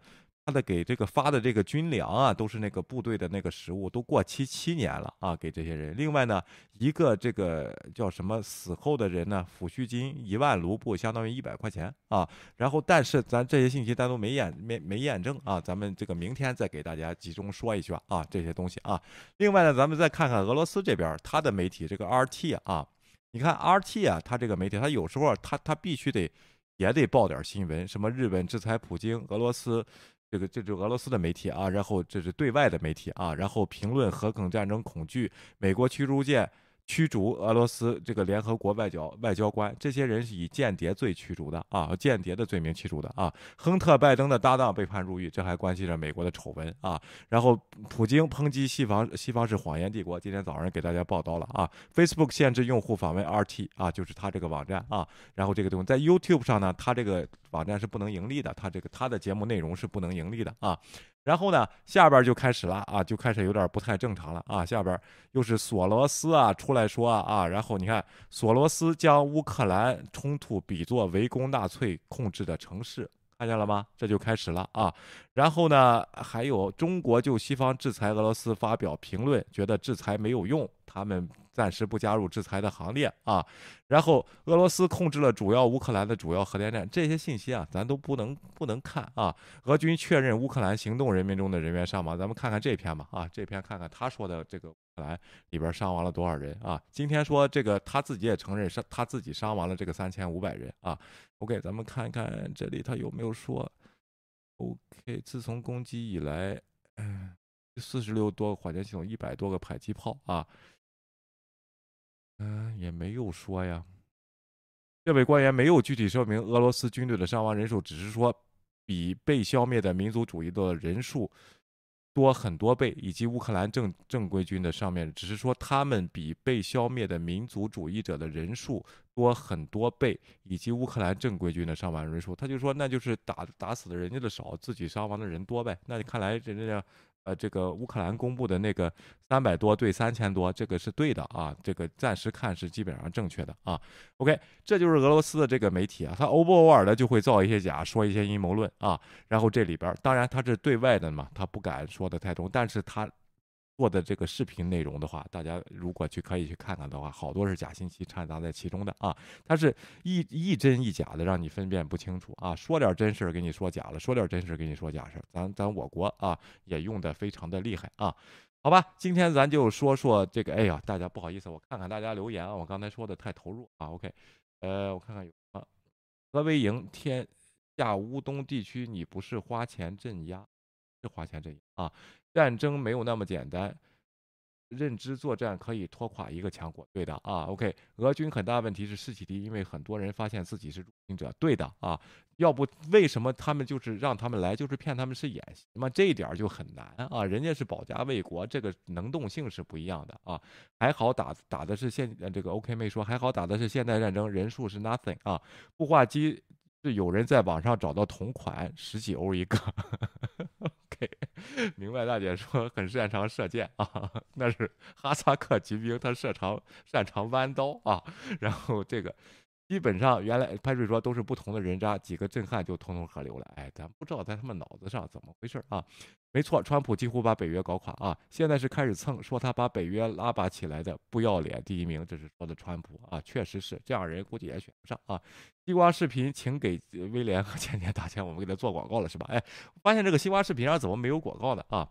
他的给这个发的这个军粮啊，都是那个部队的那个食物，都过期七年了啊，给这些人。另外呢，一个这个叫什么死后的人呢，抚恤金一万卢布，相当于一百块钱啊。然后，但是咱这些信息咱都没验没没验证啊，咱们这个明天再给大家集中说一下啊，这些东西啊。另外呢，咱们再看看俄罗斯这边他的媒体这个 RT 啊，你看 RT 啊，他这个媒体他有时候他他必须得也得报点新闻，什么日本制裁普京，俄罗斯。这个这是俄罗斯的媒体啊，然后这是对外的媒体啊，然后评论核梗战争恐惧，美国驱逐舰驱逐俄罗斯这个联合国外交外交官，这些人是以间谍罪驱逐的啊，间谍的罪名驱逐的啊。亨特拜登的搭档被判入狱，这还关系着美国的丑闻啊。然后普京抨击西方，西方是谎言帝国，今天早上给大家报道了啊。Facebook 限制用户访问 RT 啊，就是他这个网站啊。然后这个东西在 YouTube 上呢，他这个。网站是不能盈利的，他这个他的节目内容是不能盈利的啊。然后呢，下边就开始了啊，就开始有点不太正常了啊。下边又是索罗斯啊出来说啊，然后你看索罗斯将乌克兰冲突比作围攻纳粹控制的城市，看见了吗？这就开始了啊。然后呢，还有中国就西方制裁俄罗斯发表评论，觉得制裁没有用，他们。暂时不加入制裁的行列啊，然后俄罗斯控制了主要乌克兰的主要核电站，这些信息啊，咱都不能不能看啊。俄军确认乌克兰行动人民中的人员伤亡，咱们看看这篇吧啊，这篇看看他说的这个乌克兰里边伤亡了多少人啊？今天说这个他自己也承认是他自己伤亡了这个三千五百人啊。OK，咱们看一看这里他有没有说？OK，自从攻击以来，嗯，四十六多个火箭系统，一百多个迫击炮啊。嗯，也没有说呀。这位官员没有具体说明俄罗斯军队的伤亡人数，只是说比被消灭的民族主义的人数多很多倍，以及乌克兰正正规军的上面，只是说他们比被消灭的民族主义者的人数多很多倍，以及乌克兰正规军的伤亡人数。他就说，那就是打打死的人家的少，自己伤亡的人多呗。那看来人家。呃，这个乌克兰公布的那个三百多对三千多，这个是对的啊，这个暂时看是基本上正确的啊。OK，这就是俄罗斯的这个媒体啊，他偶不偶尔的就会造一些假，说一些阴谋论啊。然后这里边，当然他是对外的嘛，他不敢说的太重，但是他。做的这个视频内容的话，大家如果去可以去看看的话，好多是假信息掺杂在其中的啊，它是一一真一假的，让你分辨不清楚啊。说点真事给你说假了，说点真事给你说假事咱咱我国啊也用的非常的厉害啊。好吧，今天咱就说说这个。哎呀，大家不好意思，我看看大家留言啊，我刚才说的太投入啊。OK，呃，我看看有啊，何为营天下乌东地区，你不是花钱镇压，是花钱阵营啊。战争没有那么简单，认知作战可以拖垮一个强国。对的啊，OK。俄军很大问题是士气低，因为很多人发现自己是入侵者。对的啊，要不为什么他们就是让他们来，就是骗他们是演习嘛？这一点就很难啊。人家是保家卫国，这个能动性是不一样的啊。还好打打的是现这个 OK 妹说还好打的是现代战争，人数是 nothing 啊。步话机是有人在网上找到同款十几欧一个。明白大姐说很擅长射箭啊，那是哈萨克骑兵，他擅长擅长弯刀啊。然后这个基本上原来拍水说都是不同的人渣，几个震撼就通通河流了。哎，咱不知道在他们脑子上怎么回事啊。没错，川普几乎把北约搞垮啊！现在是开始蹭，说他把北约拉拔起来的不要脸第一名，这是说的川普啊，确实是这样人，估计也选不上啊。西瓜视频，请给威廉和 倩倩打钱，我们给他做广告了是吧？哎，发现这个西瓜视频上怎么没有广告呢啊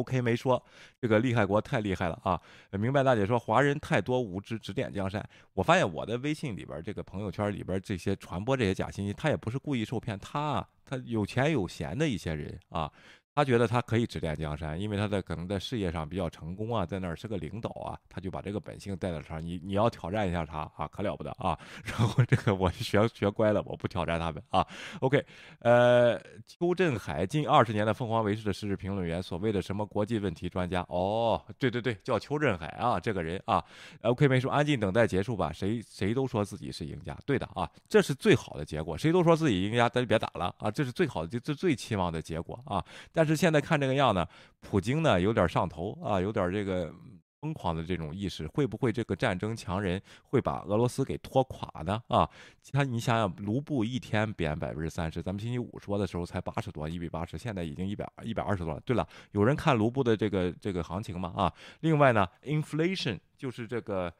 ？OK，没说，这个厉害国太厉害了啊！明白大姐说华人太多无知，指点江山。我发现我的微信里边，这个朋友圈里边这些传播这些假信息，他也不是故意受骗，他他有钱有闲的一些人啊。他觉得他可以指点江山，因为他在可能在事业上比较成功啊，在那儿是个领导啊，他就把这个本性带到上。你你要挑战一下他啊，可了不得啊！然后这个我学学乖了，我不挑战他们啊。OK，呃，邱振海近二十年的凤凰卫视的时事评论员，所谓的什么国际问题专家？哦，对对对，叫邱振海啊，这个人啊。OK，没说，安静等待结束吧。谁谁都说自己是赢家，对的啊，这是最好的结果。谁都说自己赢家，咱就别打了啊，这是最好的，这最最期望的结果啊。但是现在看这个样呢，普京呢有点上头啊，有点这个疯狂的这种意识，会不会这个战争强人会把俄罗斯给拖垮呢？啊，他你想想，卢布一天贬百分之三十，咱们星期五说的时候才八十多，一比八十，现在已经一百一百二十多了。对了，有人看卢布的这个这个行情吗？啊，另外呢，inflation 就是这个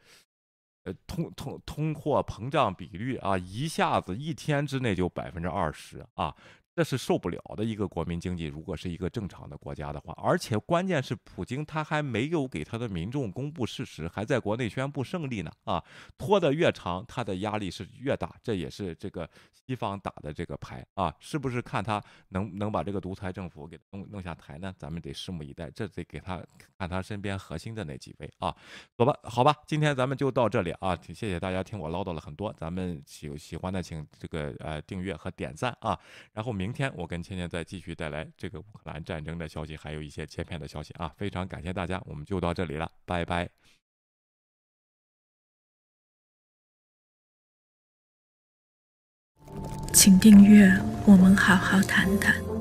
呃通通通货膨胀比率啊，一下子一天之内就百分之二十啊。这是受不了的一个国民经济，如果是一个正常的国家的话，而且关键是普京他还没有给他的民众公布事实，还在国内宣布胜利呢啊，拖得越长，他的压力是越大，这也是这个西方打的这个牌啊，是不是看他能能把这个独裁政府给弄弄下台呢？咱们得拭目以待，这得给他看他身边核心的那几位啊，走吧，好吧，今天咱们就到这里啊，谢谢大家听我唠叨了很多，咱们喜喜欢的请这个呃订阅和点赞啊，然后明。明天我跟倩倩再继续带来这个乌克兰战争的消息，还有一些切片的消息啊！非常感谢大家，我们就到这里了，拜拜。请订阅，我们好好谈谈。